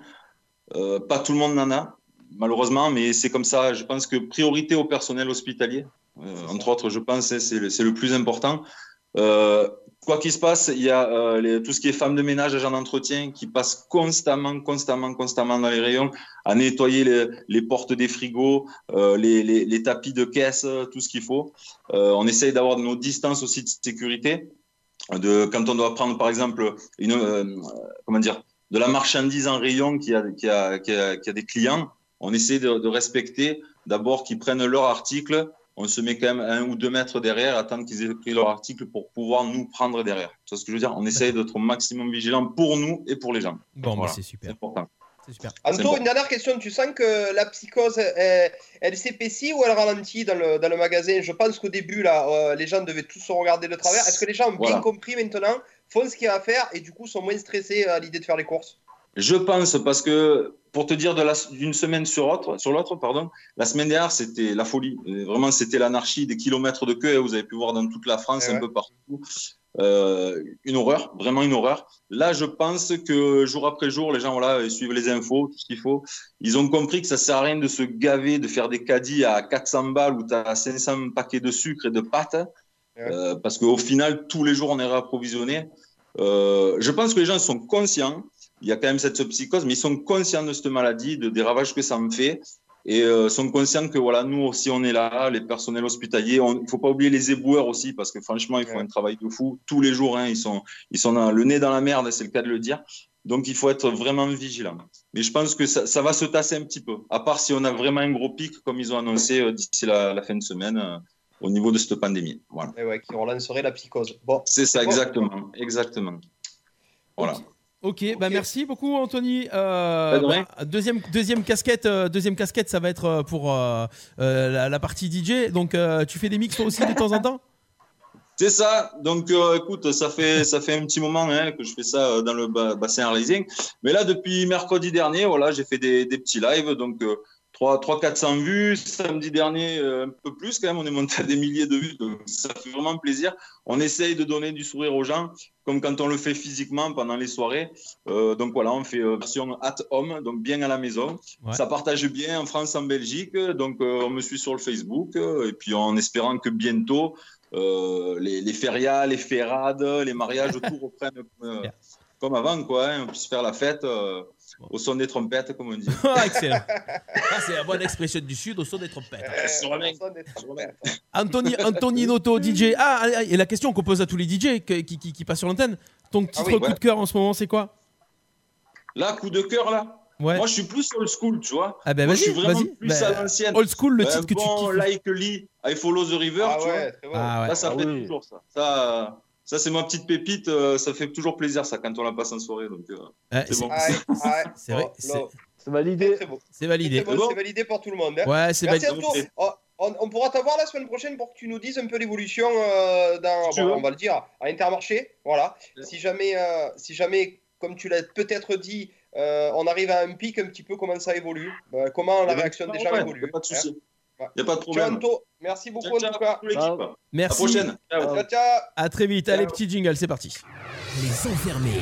Euh, pas tout le monde en a, malheureusement, mais c'est comme ça. Je pense que priorité au personnel hospitalier, euh, entre autres, je pense, hein, c'est le, le plus important. Euh, quoi qu'il se passe, il y a euh, tout ce qui est femmes de ménage, agents d'entretien, qui passent constamment, constamment, constamment dans les rayons à nettoyer les, portes des frigos, euh, les, tapis de caisse, euh, tout ce qu'il faut. On essaye d'avoir nos distances aussi de sécurité. Quand on doit prendre, par exemple, de la marchandise en rayon qui a, des clients, on essaie de respecter d'abord qu'ils prennent leur article. On se met quand même un ou deux mètres derrière, attendre qu'ils aient pris leur article pour pouvoir nous prendre derrière. Tu vois ce que je veux dire? On essaye d'être au maximum vigilant pour nous et pour les gens. Bon, bah, c'est super. C'est important. C'est super. Anto, une dernière question. Tu sens que la psychose, elle, elle s'épaissit ou elle ralentit dans le, dans le magasin? Je pense qu'au début, là, euh, les gens devaient tous se regarder de travers. Est-ce que les gens ont bien compris maintenant, font ce qu'il y a à faire et du coup sont moins stressés à l'idée de faire les courses? Je pense parce que pour te dire d'une semaine sur l'autre, sur l'autre, pardon, la semaine dernière c'était la folie. Vraiment, c'était l'anarchie, des kilomètres de queue. hein, Vous avez pu voir dans toute la France, Eh un peu partout. Euh, une horreur, vraiment une horreur. Là, je pense que jour après jour, les gens voilà, ils suivent les infos, tout ce qu'il faut. Ils ont compris que ça sert à rien de se gaver, de faire des caddies à 400 balles où tu as 500 paquets de sucre et de pâtes, euh, parce qu'au final, tous les jours, on est réapprovisionné. Euh, je pense que les gens sont conscients. Il y a quand même cette psychose, mais ils sont conscients de cette maladie, de, des ravages que ça me fait. Et euh, sont conscients que voilà, nous aussi, on est là, les personnels hospitaliers. Il ne faut pas oublier les éboueurs aussi, parce que franchement, ils font un travail de fou. Tous les jours, hein, ils sont, ils sont dans- le nez dans la merde, c'est le cas de le dire. Donc, il faut être vraiment vigilant. Mais je pense que ça, ça va se tasser un petit peu, à part si on a vraiment un gros pic, comme ils ont annoncé euh, d'ici la, la fin de semaine, euh, au niveau de cette pandémie. Voilà. Et ouais, qui relancerait la psychose. Bon. C'est ça, Bon. exactement. Exactement. Voilà. Ok, bah merci beaucoup Anthony. Euh, bah, deuxième, deuxième casquette, euh, deuxième casquette, ça va être euh, pour euh, la, la partie DJ. Donc tu fais des mix toi aussi de temps en temps? C'est ça. Donc, écoute, ça fait ça fait un petit moment hein, que je fais ça dans le ba- bassin arlésien. Mais là, depuis mercredi dernier, voilà, j'ai fait des, des petits lives. Donc, euh, 3 3 400 vues. Samedi dernier, euh, un peu plus quand même. On est monté à des milliers de vues. Donc, ça fait vraiment plaisir. On essaye de donner du sourire aux gens, comme quand on le fait physiquement pendant les soirées. Euh, donc voilà, on fait euh, version at home, donc bien à la maison. Ouais. Ça partage bien en France, en Belgique. Donc, euh, on me suit sur le Facebook. et puis, en espérant que bientôt, euh, les, les férias, les ferrades, les mariages, tout reprennent comme avant, quoi. hein. on puisse faire la fête au son des trompettes, comme on dit. Ah, excellent. Ah, c'est la bonne expression du Sud au son des trompettes. Anthony, Anthony Noto, DJ. Ah, ah, et la question qu'on pose à tous les DJ qui, qui, qui- qui passent sur l'antenne. Ton titre oui, coup ouais. de cœur en ce moment, c'est quoi? Là, coup de cœur, là. Ouais. Moi, je suis plus old school, tu vois. Ah ben Moi, je vas-y, suis vraiment vas-y. plus Bah, à l'ancienne. old school, le Un titre que tu kiffes. Like Lee, I Follow the River, Ah tu ouais, vois. très bon. Ah ouais. Ça, ça Ah fait oui. toujours ça. Ça, ça c'est ma petite pépite. euh, ça fait toujours plaisir, ça, quand on la passe en soirée. Donc, euh, Ouais, c'est bon. Ah, ouais, C'est vrai, bon, c'est- validé. C'est validé. C'est bon, c'est validé pour tout le monde. hein. Ouais, c'est validé. Oh, On, on pourra t'avoir la semaine prochaine pour que tu nous dises un peu l'évolution euh, dans, Si bon, on va le dire, à Intermarché. Voilà. Si jamais, euh, si jamais, comme tu l'as peut-être dit, euh, on arrive à un pic un petit peu, comment ça évolue, euh, comment la Eh ben, réaction des gens évolue. Pas de hein? Il n'y a pas de problème. Anto. Merci beaucoup, Ciao, en tout cas. toute l'équipe. Ciao. À la Merci. prochaine. Ciao, ciao. À très vite. Allez, petit jingle, c'est parti. Les enfermés,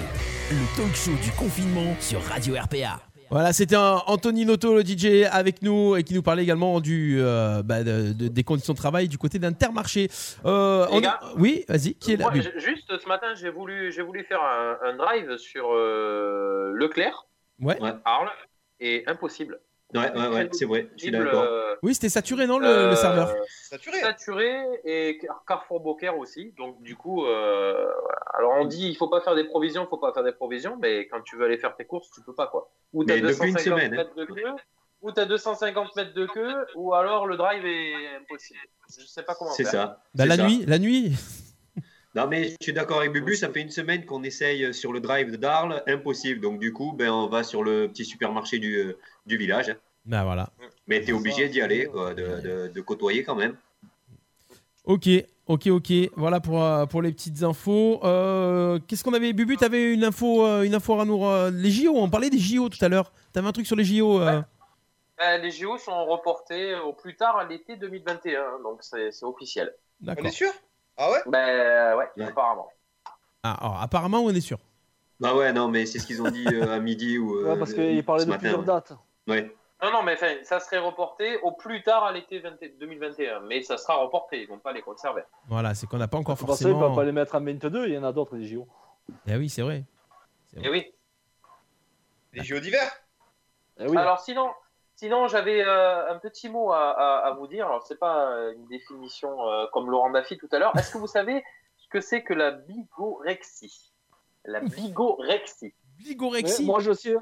le talk show du confinement sur Radio RPA. Voilà, c'était un Anthony Noto, le DJ, avec nous et qui nous parlait également du, euh, bah, de- de- des conditions de travail du côté d'Intermarché. Euh, on- Oui, vas-y, qui est là Moi, Oui. j- Juste ce matin, j'ai voulu, j'ai voulu faire un, un drive sur euh, Leclerc, Ouais. Ouais. Arles, et impossible. Ouais, ouais, ouais, c'est vrai. Je suis d'accord. euh, Oui, c'était saturé, non, le, euh, le serveur Saturé. Saturé et Car- Carrefour Beaucaire aussi. Donc du coup, euh, alors on dit il faut pas faire des provisions, il faut pas faire des provisions, mais quand tu veux aller faire tes courses, tu peux pas quoi. Ou t'as Mais depuis une 250 semaine, hein. mètres de queue, ou t'as 250 mètres de queue, ou alors le drive est impossible. Je sais pas comment C'est faire. ça. Bah, c'est La ça. nuit, la nuit. Non, mais je suis d'accord avec Bubu, ça fait une semaine qu'on essaye sur le drive de d'Arles, impossible. Donc, du coup, ben, on va sur le petit supermarché du, du village. Bah voilà. Mais tu es obligé d'y aller, quoi, de, de- de côtoyer quand même. Ok, ok, ok. Voilà pour, euh, pour les petites infos. Euh, Qu'est-ce qu'on avait Bubu, t'avais une info, euh, une info à nous. les JO, on parlait des JO tout à l'heure. T'avais un truc sur les JO. euh, les JO sont reportés au plus tard à l'été 2021, donc c'est c'est officiel. On est sûr? Ah ouais? Ben ouais, Ouais. apparemment. Ah, alors, apparemment, on est sûr. Bah ouais, non, mais c'est ce qu'ils ont dit euh, à midi ou. euh, Ouais, parce qu'il parlait ce de matin, plusieurs ouais. dates. Ouais. Non, non, mais enfin, ça serait reporté au plus tard à l'été 20 2021, mais ça sera reporté, ils vont pas les conserver. Voilà, c'est qu'on n'a pas encore Pour ça, il ne forcément. va pas les mettre en 22, il y en a d'autres, des JO. Eh oui, c'est vrai. Et oui. Les JO d'hiver Eh oui. Alors sinon, sinon j'avais euh, un petit mot à, à- à vous dire. Alors c'est pas euh, une définition euh, comme Laurent Baffy tout à l'heure. Est-ce que vous savez ce que c'est que la bigorexie? La bigorexie. Ouais, Bligorexie moi, je sais.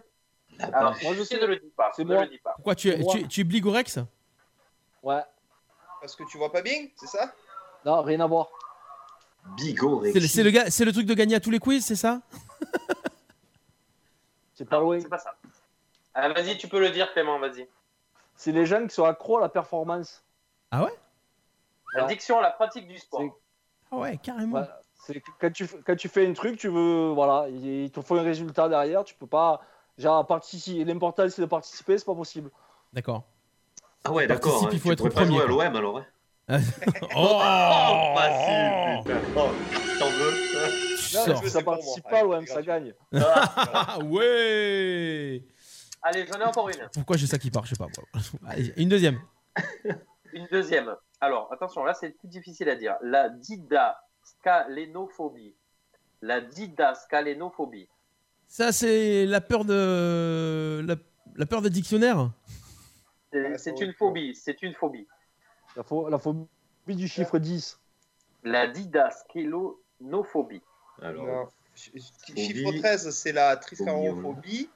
Alors moi, je sais. ne le dis pas. C'est ne moi. le dis pas. Pourquoi tu, tu, tu es bligorex Ouais. Parce que tu vois pas bien, c'est ça? Non, rien à voir. Bigot, C'est le, c'est le gars- c'est le truc de gagner à tous les quiz, c'est ça? C'est pas loin. C'est pas ça. Ah, vas-y, tu peux le dire, Clément. Vas-y. C'est les gens qui sont accros à la performance. Ah ouais? La Ouais. diction, la pratique du sport. C'est- Ah ouais, carrément. Que quand tu, quand tu fais un truc, tu veux, voilà, il te faut un résultat derrière, tu peux pas, genre, participer. L'important c'est de participer, c'est pas possible. D'accord. Ah ouais, d'accord. Hein. il faut Tu être pourrais pas premier, jouer à l'OM alors. Hein. Oh, facile, putain. Oh, t'en veux Tu Non, sors. ça participe pas, l'OM, c'est ça gagne. Ah ouais Allez, j'en ai encore une. Pourquoi j'ai ça qui part Je sais pas. Allez, une deuxième. Une deuxième. Alors, attention, là, c'est plus difficile à dire. La didascalénophobie. La didascalénophobie. Ça, c'est la peur de. La, la peur des dictionnaires C'est une phobie. C'est une phobie. La, pho- la phobie du chiffre 10. La didascalénophobie. Alors, Non. Chiffre 13, c'est la triskarophobie.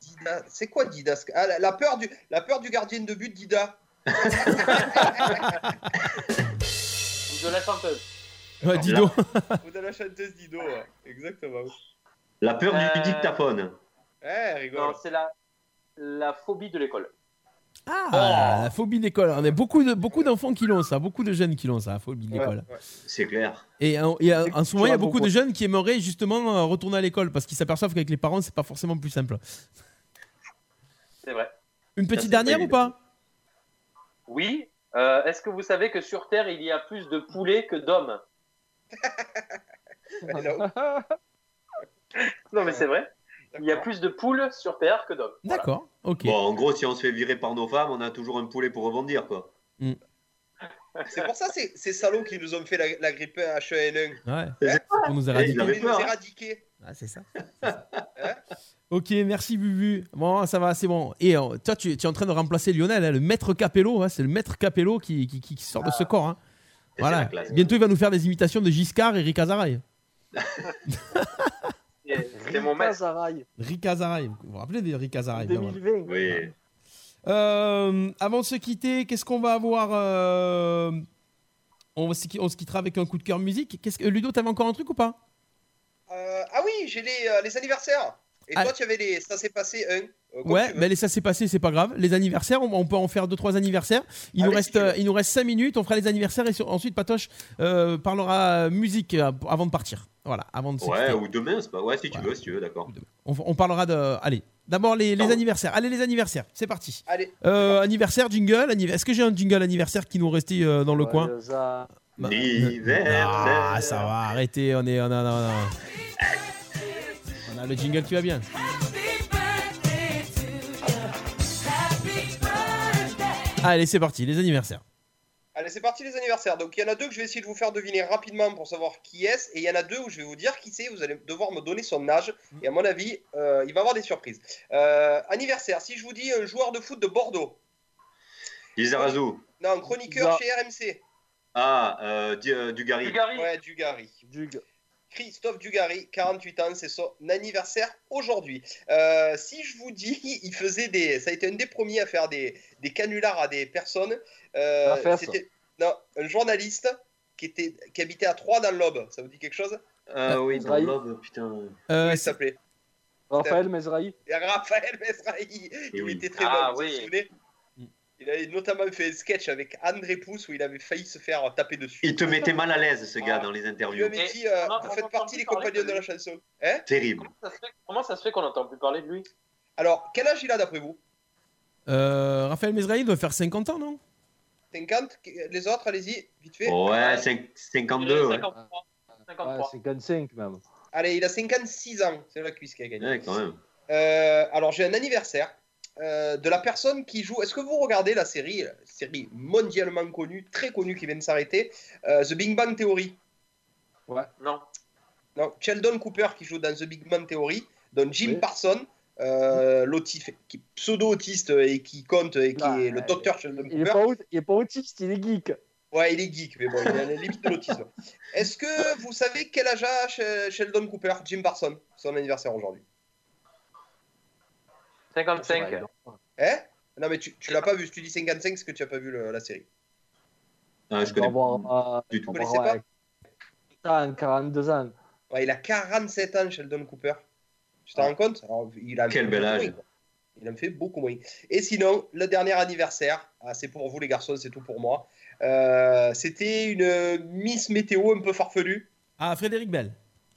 Dida... C'est quoi Dida ah, la, la peur du, la peur du gardien de but, Dida. Ou de la chanteuse. Ouais, Dido. Ou de la chanteuse Dido, ouais. exactement. La peur Euh, du dictaphone. Eh, Non, c'est la, la phobie de l'école. Ah, la phobie de l'école. On a beaucoup de beaucoup d'enfants qui l'ont ça, beaucoup de jeunes qui l'ont ça, la phobie de l'école. ouais. C'est clair. Et, en- et en en ce moment, il y a beaucoup de jeunes qui aimeraient justement euh, retourner à l'école parce qu'ils s'aperçoivent qu'avec les parents, c'est pas forcément plus simple. C'est vrai. Une petite dernière ou pas? Oui. euh, Est-ce que vous savez que sur Terre, il y a plus de poulets que d'hommes? Non, mais c'est vrai. Il y a plus de poules sur Terre que d'hommes. Voilà. D'accord, ok. Bon, en gros, si on se fait virer par nos femmes, on a toujours un poulet pour rebondir, quoi. C'est pour ça ces, ces salauds qui nous ont fait la, la grippe H1N1. Ouais, C'est pour nous Eh, éradiquer. il Ils nous hein. éradiquer. Ah, c'est ça. c'est ça. ok, merci Bubu. Bon, ça va, c'est bon. Et euh, toi, tu, tu es en train de remplacer Lionel, hein, le maître Capello. hein, c'est le maître Capello qui, qui, qui- qui sort de ce corps. hein. Et c'est Voilà. classe. Bientôt, il va nous faire des imitations de Giscard et Rick Azaray. C'est mon maître. Zaraï, Rick Azaray. Vous vous rappelez de Azaray évidemment. 2020. Oui. Euh, Avant de se quitter, qu'est-ce qu'on va avoir euh, on, se qui- on se quittera avec un coup de cœur musique. Qu'est-ce que Ludo, t'avais encore un truc ou pas? Euh, ah oui, j'ai les, euh, les anniversaires. Et Ah. toi, tu avais les. Ça s'est passé un. euh, Ouais, mais les- ça s'est passé, c'est pas grave. Les anniversaires, on, on peut en faire deux trois anniversaires. Il nous Allez, reste, si euh, il nous reste 5 minutes. On fera les anniversaires et sur- ensuite Patoche euh, parlera musique euh, avant de partir. Voilà, avant de Ouais, ou demain, c'est pas. Ouais, si tu veux, si tu veux, d'accord. On, on parlera de. Allez, d'abord les, anniversaires. Allez, les anniversaires, c'est parti. Allez. Euh, anniversaire, jingle. anniv- Est-ce que j'ai un jingle anniversaire qui nous restait euh, dans le coin? Joyeux a- Bah, Anniversaire. Ah, ça va, arrêtez. On est. On a, on a- on a le jingle qui va bien. Allez, c'est parti, les anniversaires. Allez, c'est parti les anniversaires. Donc il y en a deux que je vais essayer de vous faire deviner rapidement pour savoir qui est, et il y en a deux où je vais vous dire qui c'est. Vous allez devoir me donner son âge, et à mon avis, euh, il va y avoir des surprises. Euh, anniversaire. Si je vous dis un joueur de foot de Bordeaux, Lizarazu. non, un chroniqueur chez RMC. Ah, euh, du, euh, Dugarry. Dugarry. Ouais, Dugarry. Dug. Christophe Dugarry, 48 ans, c'est son anniversaire aujourd'hui. Euh, si je vous dis, il faisait des, ça a été un des premiers à faire des, des canulars à des personnes. Euh. C'était non, un journaliste qui était, qui habitait à Troyes dans l'Aube. Ça vous dit quelque chose? Ah oui, dans l'Aube, putain. Euh, Comment il s'appelait? Raphaël Mezrahi. Raphaël Mesrahi. Il oui. était très Ah, bon. Vous oui. vous souvenez? Il avait notamment fait un sketch avec André Pousse où il avait failli se faire taper dessus. Il te mettait mal à l'aise, ce gars, Ah. dans les Il lui interviews. avait Et dit euh, Vous faites partie des compagnons de de la chanson. Hein Terrible. Comment ça se fait, qu'on n'entend plus parler de lui Alors, quel âge il a d'après vous euh, Raphaël Mesrahi doit faire 50 ans, non 50 Les autres, allez-y, vite fait. Ouais, cinq- 52. ouais. 53. Ouais, 53. 55 même. Allez, il a 56 ans. C'est la cuisse qui a gagné. Ouais, quand même. Euh, alors, j'ai un anniversaire euh, de la personne qui joue. Est-ce que vous regardez la série, la série mondialement connue, très connue qui vient de s'arrêter, euh, The Big Bang Theory? Non. Non, Sheldon Cooper qui joue dans The Big Bang Theory, dont Jim Oui. Parson, euh, l'autiste, qui est pseudo-autiste et qui compte et qui est le ouais. docteur Sheldon Il est, Cooper. pas, aut- il est pas autiste, il est geek. Ouais, il est geek, mais bon, il est à la limite de l'autisme. Est-ce que vous savez quel âge a Sh- Sheldon Cooper, Jim Parson, son anniversaire aujourd'hui? 55. Hein Non, mais tu, tu l'as pas vu. Si tu dis 55, c'est que tu n'as pas vu le- la série? Ah, je On connais pas euh, du tout. on Vous connaissez pas? avec 40, 42 ans. Ouais, il a 47 ans, Sheldon Cooper. Tu t'en rends compte? Alors, il a Quel bel âge. Il en fait beaucoup moins. Et sinon, le dernier anniversaire, ah, c'est pour vous les garçons, c'est tout pour moi. Euh, C'était une Miss Météo un peu farfelue. Ah, Frédéric Bell.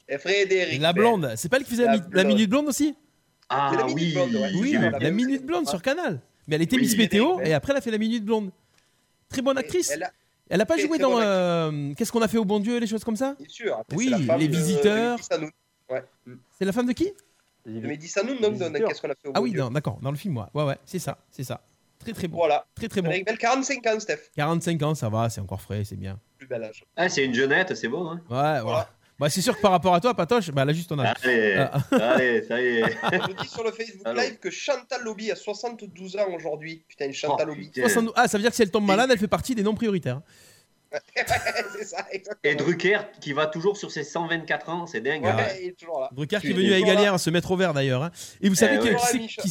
Et Frédéric. La Bell. blonde. C'est pas elle qui faisait la, La mi- la blonde. minute blonde aussi? Ah la minute oui, blonde, ouais. Oui, la, minute blonde sur Canal. Mais elle était Oui, Miss Météo et après elle a fait la minute blonde. Très bonne actrice. Elle a, Elle a pas joué dans euh, Qu'est-ce qu'on a fait au bon Dieu, les choses comme ça? Bien sûr. Après, Oui, les de- visiteurs. Ouais. C'est la femme de qui? De Mehdi Sanoun, non, Visiteurs. dans Qu'est-ce qu'on a fait au Ah bon oui, Dieu? non, d'accord, dans le film, ouais. Ouais, ouais, c'est ça, c'est ça. Très très bon. Voilà. Très très bon. Frédéric Bell, 45 ans, Steph. 45 ans, ça va, c'est encore frais, c'est bien. Plus bel âge. Ah, c'est une jeunette, c'est bon. Hein Ouais, voilà. Bah, c'est sûr que par rapport à toi, Patoche, bah, elle a juste ton âge. allez, Ah. allez, ça y est. Je vous dis sur le Facebook Allô. Live que Chantal Lobby a 72 ans aujourd'hui. Putain, Chantal Oh, Lobby. putain. 72 Ah, ça veut dire que si elle tombe malade, elle fait partie des non prioritaires. c'est ça. Et Drucker qui va toujours sur ses 124 ans, c'est dingue. Ouais, hein. il est toujours là. Drucker qui est venu à Égalière se mettre au vert d'ailleurs. hein. Et vous savez Eh qui,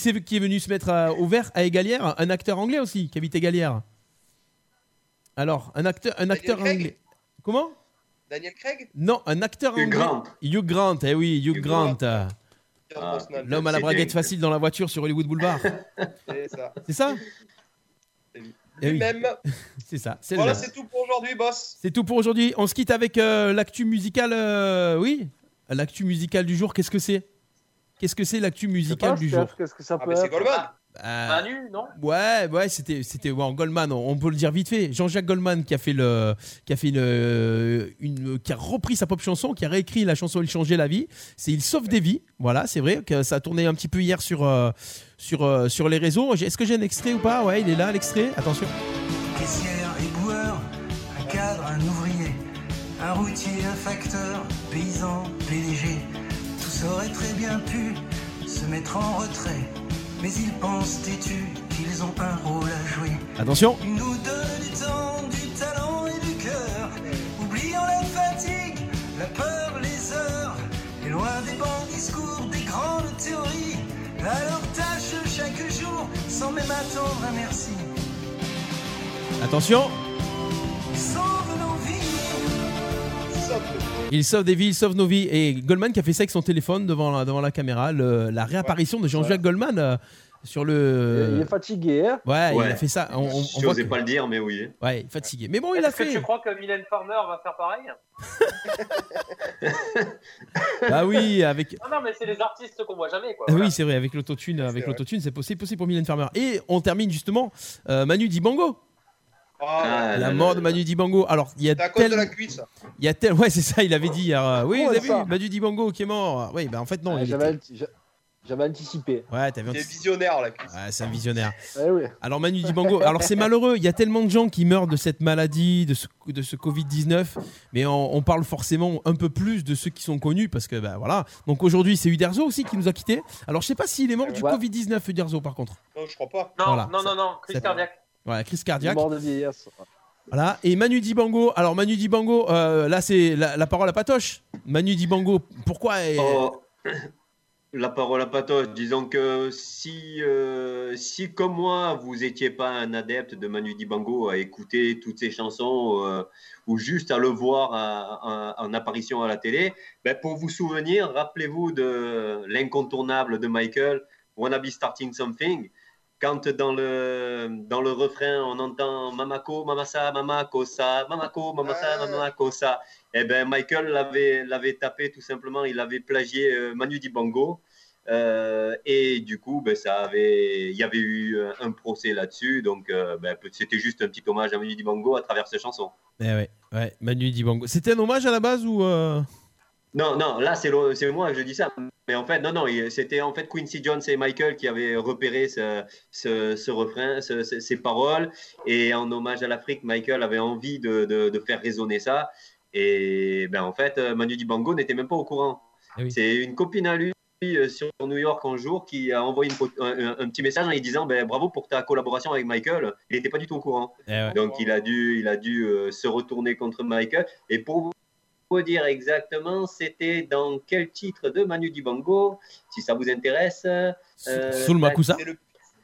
ouais. qui, est venu se mettre à- au vert à Égalière? Un acteur anglais aussi, qui habite Égalière. Alors, un acteur, un acteur anglais. Comment? Daniel Craig? Non, un acteur Hugh anglais. Grant. Hugh Grant, eh oui, Hugh Hugh Grant. Ah, Brosnan. L'homme à la braguette facile dans la voiture sur Hollywood Boulevard. C'est ça. C'est ça? Eh oui, Lui-même. c'est ça. C'est Voilà, le- c'est tout pour aujourd'hui, boss. C'est tout pour aujourd'hui. On se quitte avec euh, l'actu musicale. euh, oui, l'actu musicale du jour. Qu'est-ce que c'est? Qu'est-ce que c'est l'actu musicale pas, du Steph, jour? Qu'est-ce que ça Ah, mais c'est être? Goldman. Euh, Manu, non? Ouais, ouais, c'était, c'était bon, Goldman. On, on peut le dire vite fait. Jean-Jacques Goldman qui a fait le, qui a fait une, une- qui a repris sa pop chanson, qui a réécrit la chanson Il changeait la vie. C'est Il sauve des vies. Voilà, c'est vrai que ça a tourné un petit peu hier sur, euh, sur, euh, sur les réseaux. Est-ce que j'ai un extrait ou pas? Ouais, il est là, l'extrait. Attention. Caissière, éboueur, un cadre, un ouvrier, un routier, un facteur, paysan, PDG. Tous auraient très bien pu se mettre en retrait, mais ils pensent têtus qu'ils ont un rôle à jouer. Attention. Ils nous donnent du temps, du talent et du cœur, oubliant la fatigue, la peur, les heures, et loin des bons discours, des grandes théories, à leur tâche chaque jour, sans même attendre un merci. Attention. Sauve nos vies. Il sauve des vies, il sauve nos vies. Et Goldman qui a fait ça avec son téléphone devant la, devant la caméra. le- la réapparition de Jean-Jacques Goldman euh, sur le. Il est fatigué. Hein Ouais, il a fait ça. On, on- on Je voit n'osais que- pas le dire, mais oui. Ouais, fatigué. Mais bon, il a Est-ce que fait. tu crois que Mylène Farmer va faire pareil Bah oui, avec. Non, non, mais c'est les artistes qu'on voit jamais. Quoi. Ah Voilà. Oui, c'est vrai, avec l'autotune, avec l'autotune, c'est possible, possible pour Mylène Farmer. Et on termine justement euh, Manu Dibango. Ah, la mort de Manu Dibango. Alors, il y a C'est à cause de tel- la cuisse. il y a tel, ouais, c'est ça, il avait dit hier. euh, oui, vous avez vu Manu Dibango qui est mort. Oui, bah en fait non. Il J'avais était- anticipé. Ouais, t'avais C'est anticipé. visionnaire la cuisse. Ouais, c'est un visionnaire. Eh oui. Alors Manu Dibango, alors c'est malheureux, il y a tellement de gens qui meurent de cette maladie, de ce, de ce Covid-19, mais on, on parle forcément un peu plus de ceux qui sont connus, parce que bah, voilà. Donc aujourd'hui c'est Uderzo aussi qui nous a quittés. Alors je sais pas s'il est mort du Ouais. Covid-19 Uderzo par contre. Non, je crois pas. Non, Voilà. non, non, non, crise cardiaque. Voilà, crise cardiaque. mort de vieillesse. Voilà. Et Manu Dibango, alors Manu Dibango, euh, là c'est la, la parole à Patoche. Manu Dibango, pourquoi est- Oh, la parole à Patoche. Disons que si, euh, si comme moi, vous n'étiez pas un adepte de Manu Dibango à écouter toutes ses chansons euh, ou juste à le voir à- à- en apparition à la télé, ben pour vous souvenir, rappelez-vous de l'incontournable de Michael, Wanna Be Starting Something. Quand dans le, dans le refrain, on entend Mamako, Mamasa, Mamakosa, Mamako, Mamasa, Ah. Mamakosa, eh ben Michael l'avait, l'avait tapé tout simplement, il avait plagié euh, Manu Dibango. Euh, et du coup, ben, ça avait, il y avait eu euh, un procès là-dessus. Donc, euh, ben, c'était juste un petit hommage à Manu Dibango à travers ses chansons. Eh ouais, ouais, Manu Dibango. C'était un hommage à la base ou euh, Non, non, là, c'est, moi que je dis ça. Mais en fait, non, non, c'était en fait Quincy Jones et Michael qui avaient repéré ce, ce, ce refrain, ce- ce- ces paroles. Et en hommage à l'Afrique, Michael avait envie de, de- de faire résonner ça. Et ben, en fait, euh, Manu Dibango n'était même pas au courant. Oui. C'est une copine à lui euh, sur New York un jour qui a envoyé une un, un- un petit message en lui disant ben, bravo pour ta collaboration avec Michael. Il n'était pas du tout au courant. eh ouais. Donc il a dû, il a dû euh, se retourner contre Michael. Et pour vous dire exactement, c'était dans quel titre de Manu Dibango, si ça vous intéresse. euh, Soul Makusa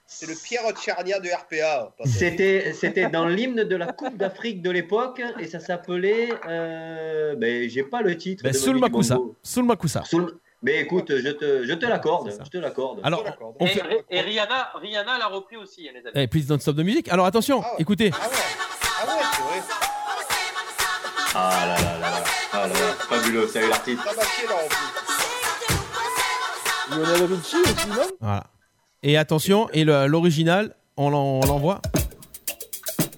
C'est le, Pierre Tchernia de RPA. Patoche. C'était, c'était dans l'hymne de la Coupe d'Afrique de l'époque et ça s'appelait. Euh, ben, j'ai pas le titre. Ben, Soul Makusa. Soul Makusa. Soul- Mais écoute, je te, je te l'accorde. Je te l'accorde. Alors, on Et, fait. et Rihanna, Rihanna l'a repris aussi, hein, les amis. Eh, please don't stop de musique. Alors attention, Ah ouais. écoutez. Ah ouais, ah ouais. Ah là là là là. Ah là là. Fabuleux, ça a eu l'artiste. Tabassier là en plus. Lionel Richie aussi, non? Voilà. Et attention, et le- l'original, on l'en- on l'envoie.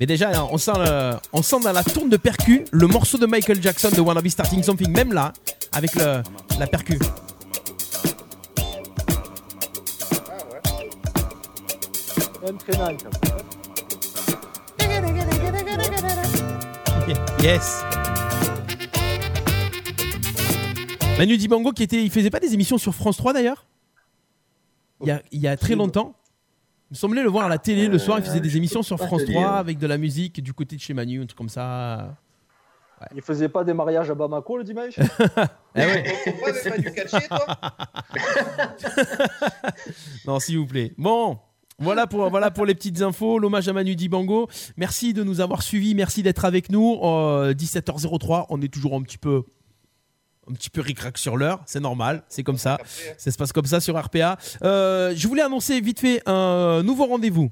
Mais déjà, hein, on sent, le- on sent dans la tourne de percu le morceau de Michael Jackson de Wanna Be Starting Something, même là, avec le, la percu. Ah. Même. Yes. Manu Dibango qui était, il faisait pas des émissions sur France 3 d'ailleurs? Il y, a, il y a très longtemps. Il me semblait le voir à la télé le soir, il faisait des émissions sur France te 3 dire. avec de la musique du côté de chez Manu, un truc comme ça. Il faisait pas des mariages à Bamako le dimanche? Eh ouais. Pas toi Non, s'il vous plaît. Bon, voilà pour, voilà pour les petites infos. L'hommage à Manu Dibango. Merci de nous avoir suivis. Merci d'être avec nous. Euh, 17h03, on est toujours un petit peu. Un petit peu ric-rac sur l'heure, c'est normal, c'est comme ça. Ça se passe comme ça sur RPA. Euh, je voulais annoncer vite fait un nouveau rendez-vous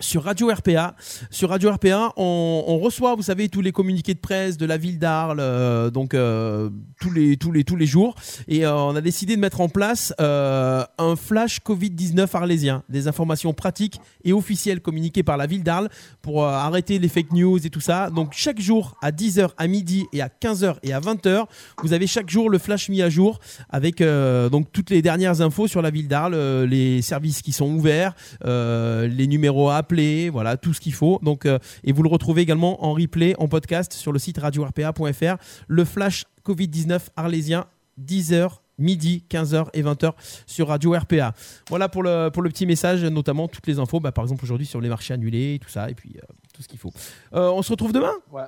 sur Radio RPA. Sur Radio RPA, on, reçoit, vous savez, tous les communiqués de presse de la ville d'Arles, euh, donc euh, tous les tous les jours. Et euh, on a décidé de mettre en place un flash Covid-19 arlésien, des informations pratiques et officielles communiquées par la ville d'Arles pour arrêter les fake news et tout ça. Donc chaque jour à 10h, à midi et à 15h et à 20h, vous avez chaque jour le flash mis à jour avec donc toutes les dernières infos sur la ville d'Arles, les services qui sont ouverts, les numéros à voilà tout ce qu'il faut. Donc euh, et vous le retrouvez également en replay, en podcast sur le site radio-rpa.fr. Le flash Covid-19 arlésien 10h midi, 15h et 20h sur Radio RPA. Voilà pour le, pour le petit message, notamment toutes les infos, bah, par exemple aujourd'hui sur les marchés annulés, tout ça, et puis euh, tout ce qu'il faut. Euh, on se retrouve demain? Ouais.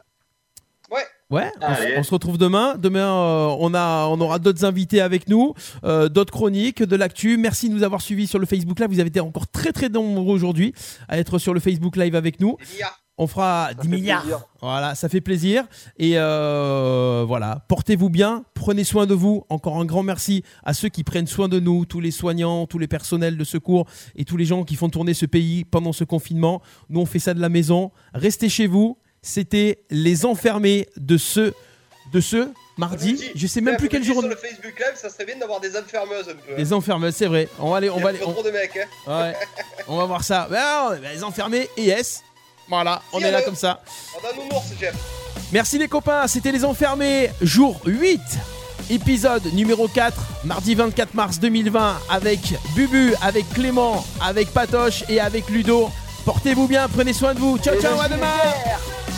Ouais. Ouais, on, se- Allez. on se retrouve demain. Demain, euh, on, a, on aura d'autres invités avec nous, euh, d'autres chroniques, de l'actu. Merci de nous avoir suivis sur le Facebook Live. Vous avez été encore très très nombreux aujourd'hui à être sur le Facebook Live avec nous. On fera 10 fait milliards. plaisir. Voilà, ça fait plaisir. Et euh, voilà, portez-vous bien, prenez soin de vous. Encore un grand merci à ceux qui prennent soin de nous, tous les soignants, tous les personnels de secours et tous les gens qui font tourner ce pays pendant ce confinement. Nous, on fait ça de la maison. Restez chez vous. C'était les enfermés de ce, de ce mardi. Je sais même plus quel jour. Sur le Facebook Live, ça serait bien d'avoir des enfermeuses un peu. hein. Les enfermés, c'est vrai. On va aller, on va aller. pas on- de mecs. Hein. Ouais, on va voir ça. Ben, non, les enfermés et yes. Voilà, on est là comme ça. On a un nounours, Jeff. Merci les copains, c'était les enfermés, jour 8, épisode numéro 4, mardi 24 mars 2020, avec Bubu, avec Clément, avec Patoche et avec Ludo. Portez-vous bien, prenez soin de vous. Ciao, ciao, à demain.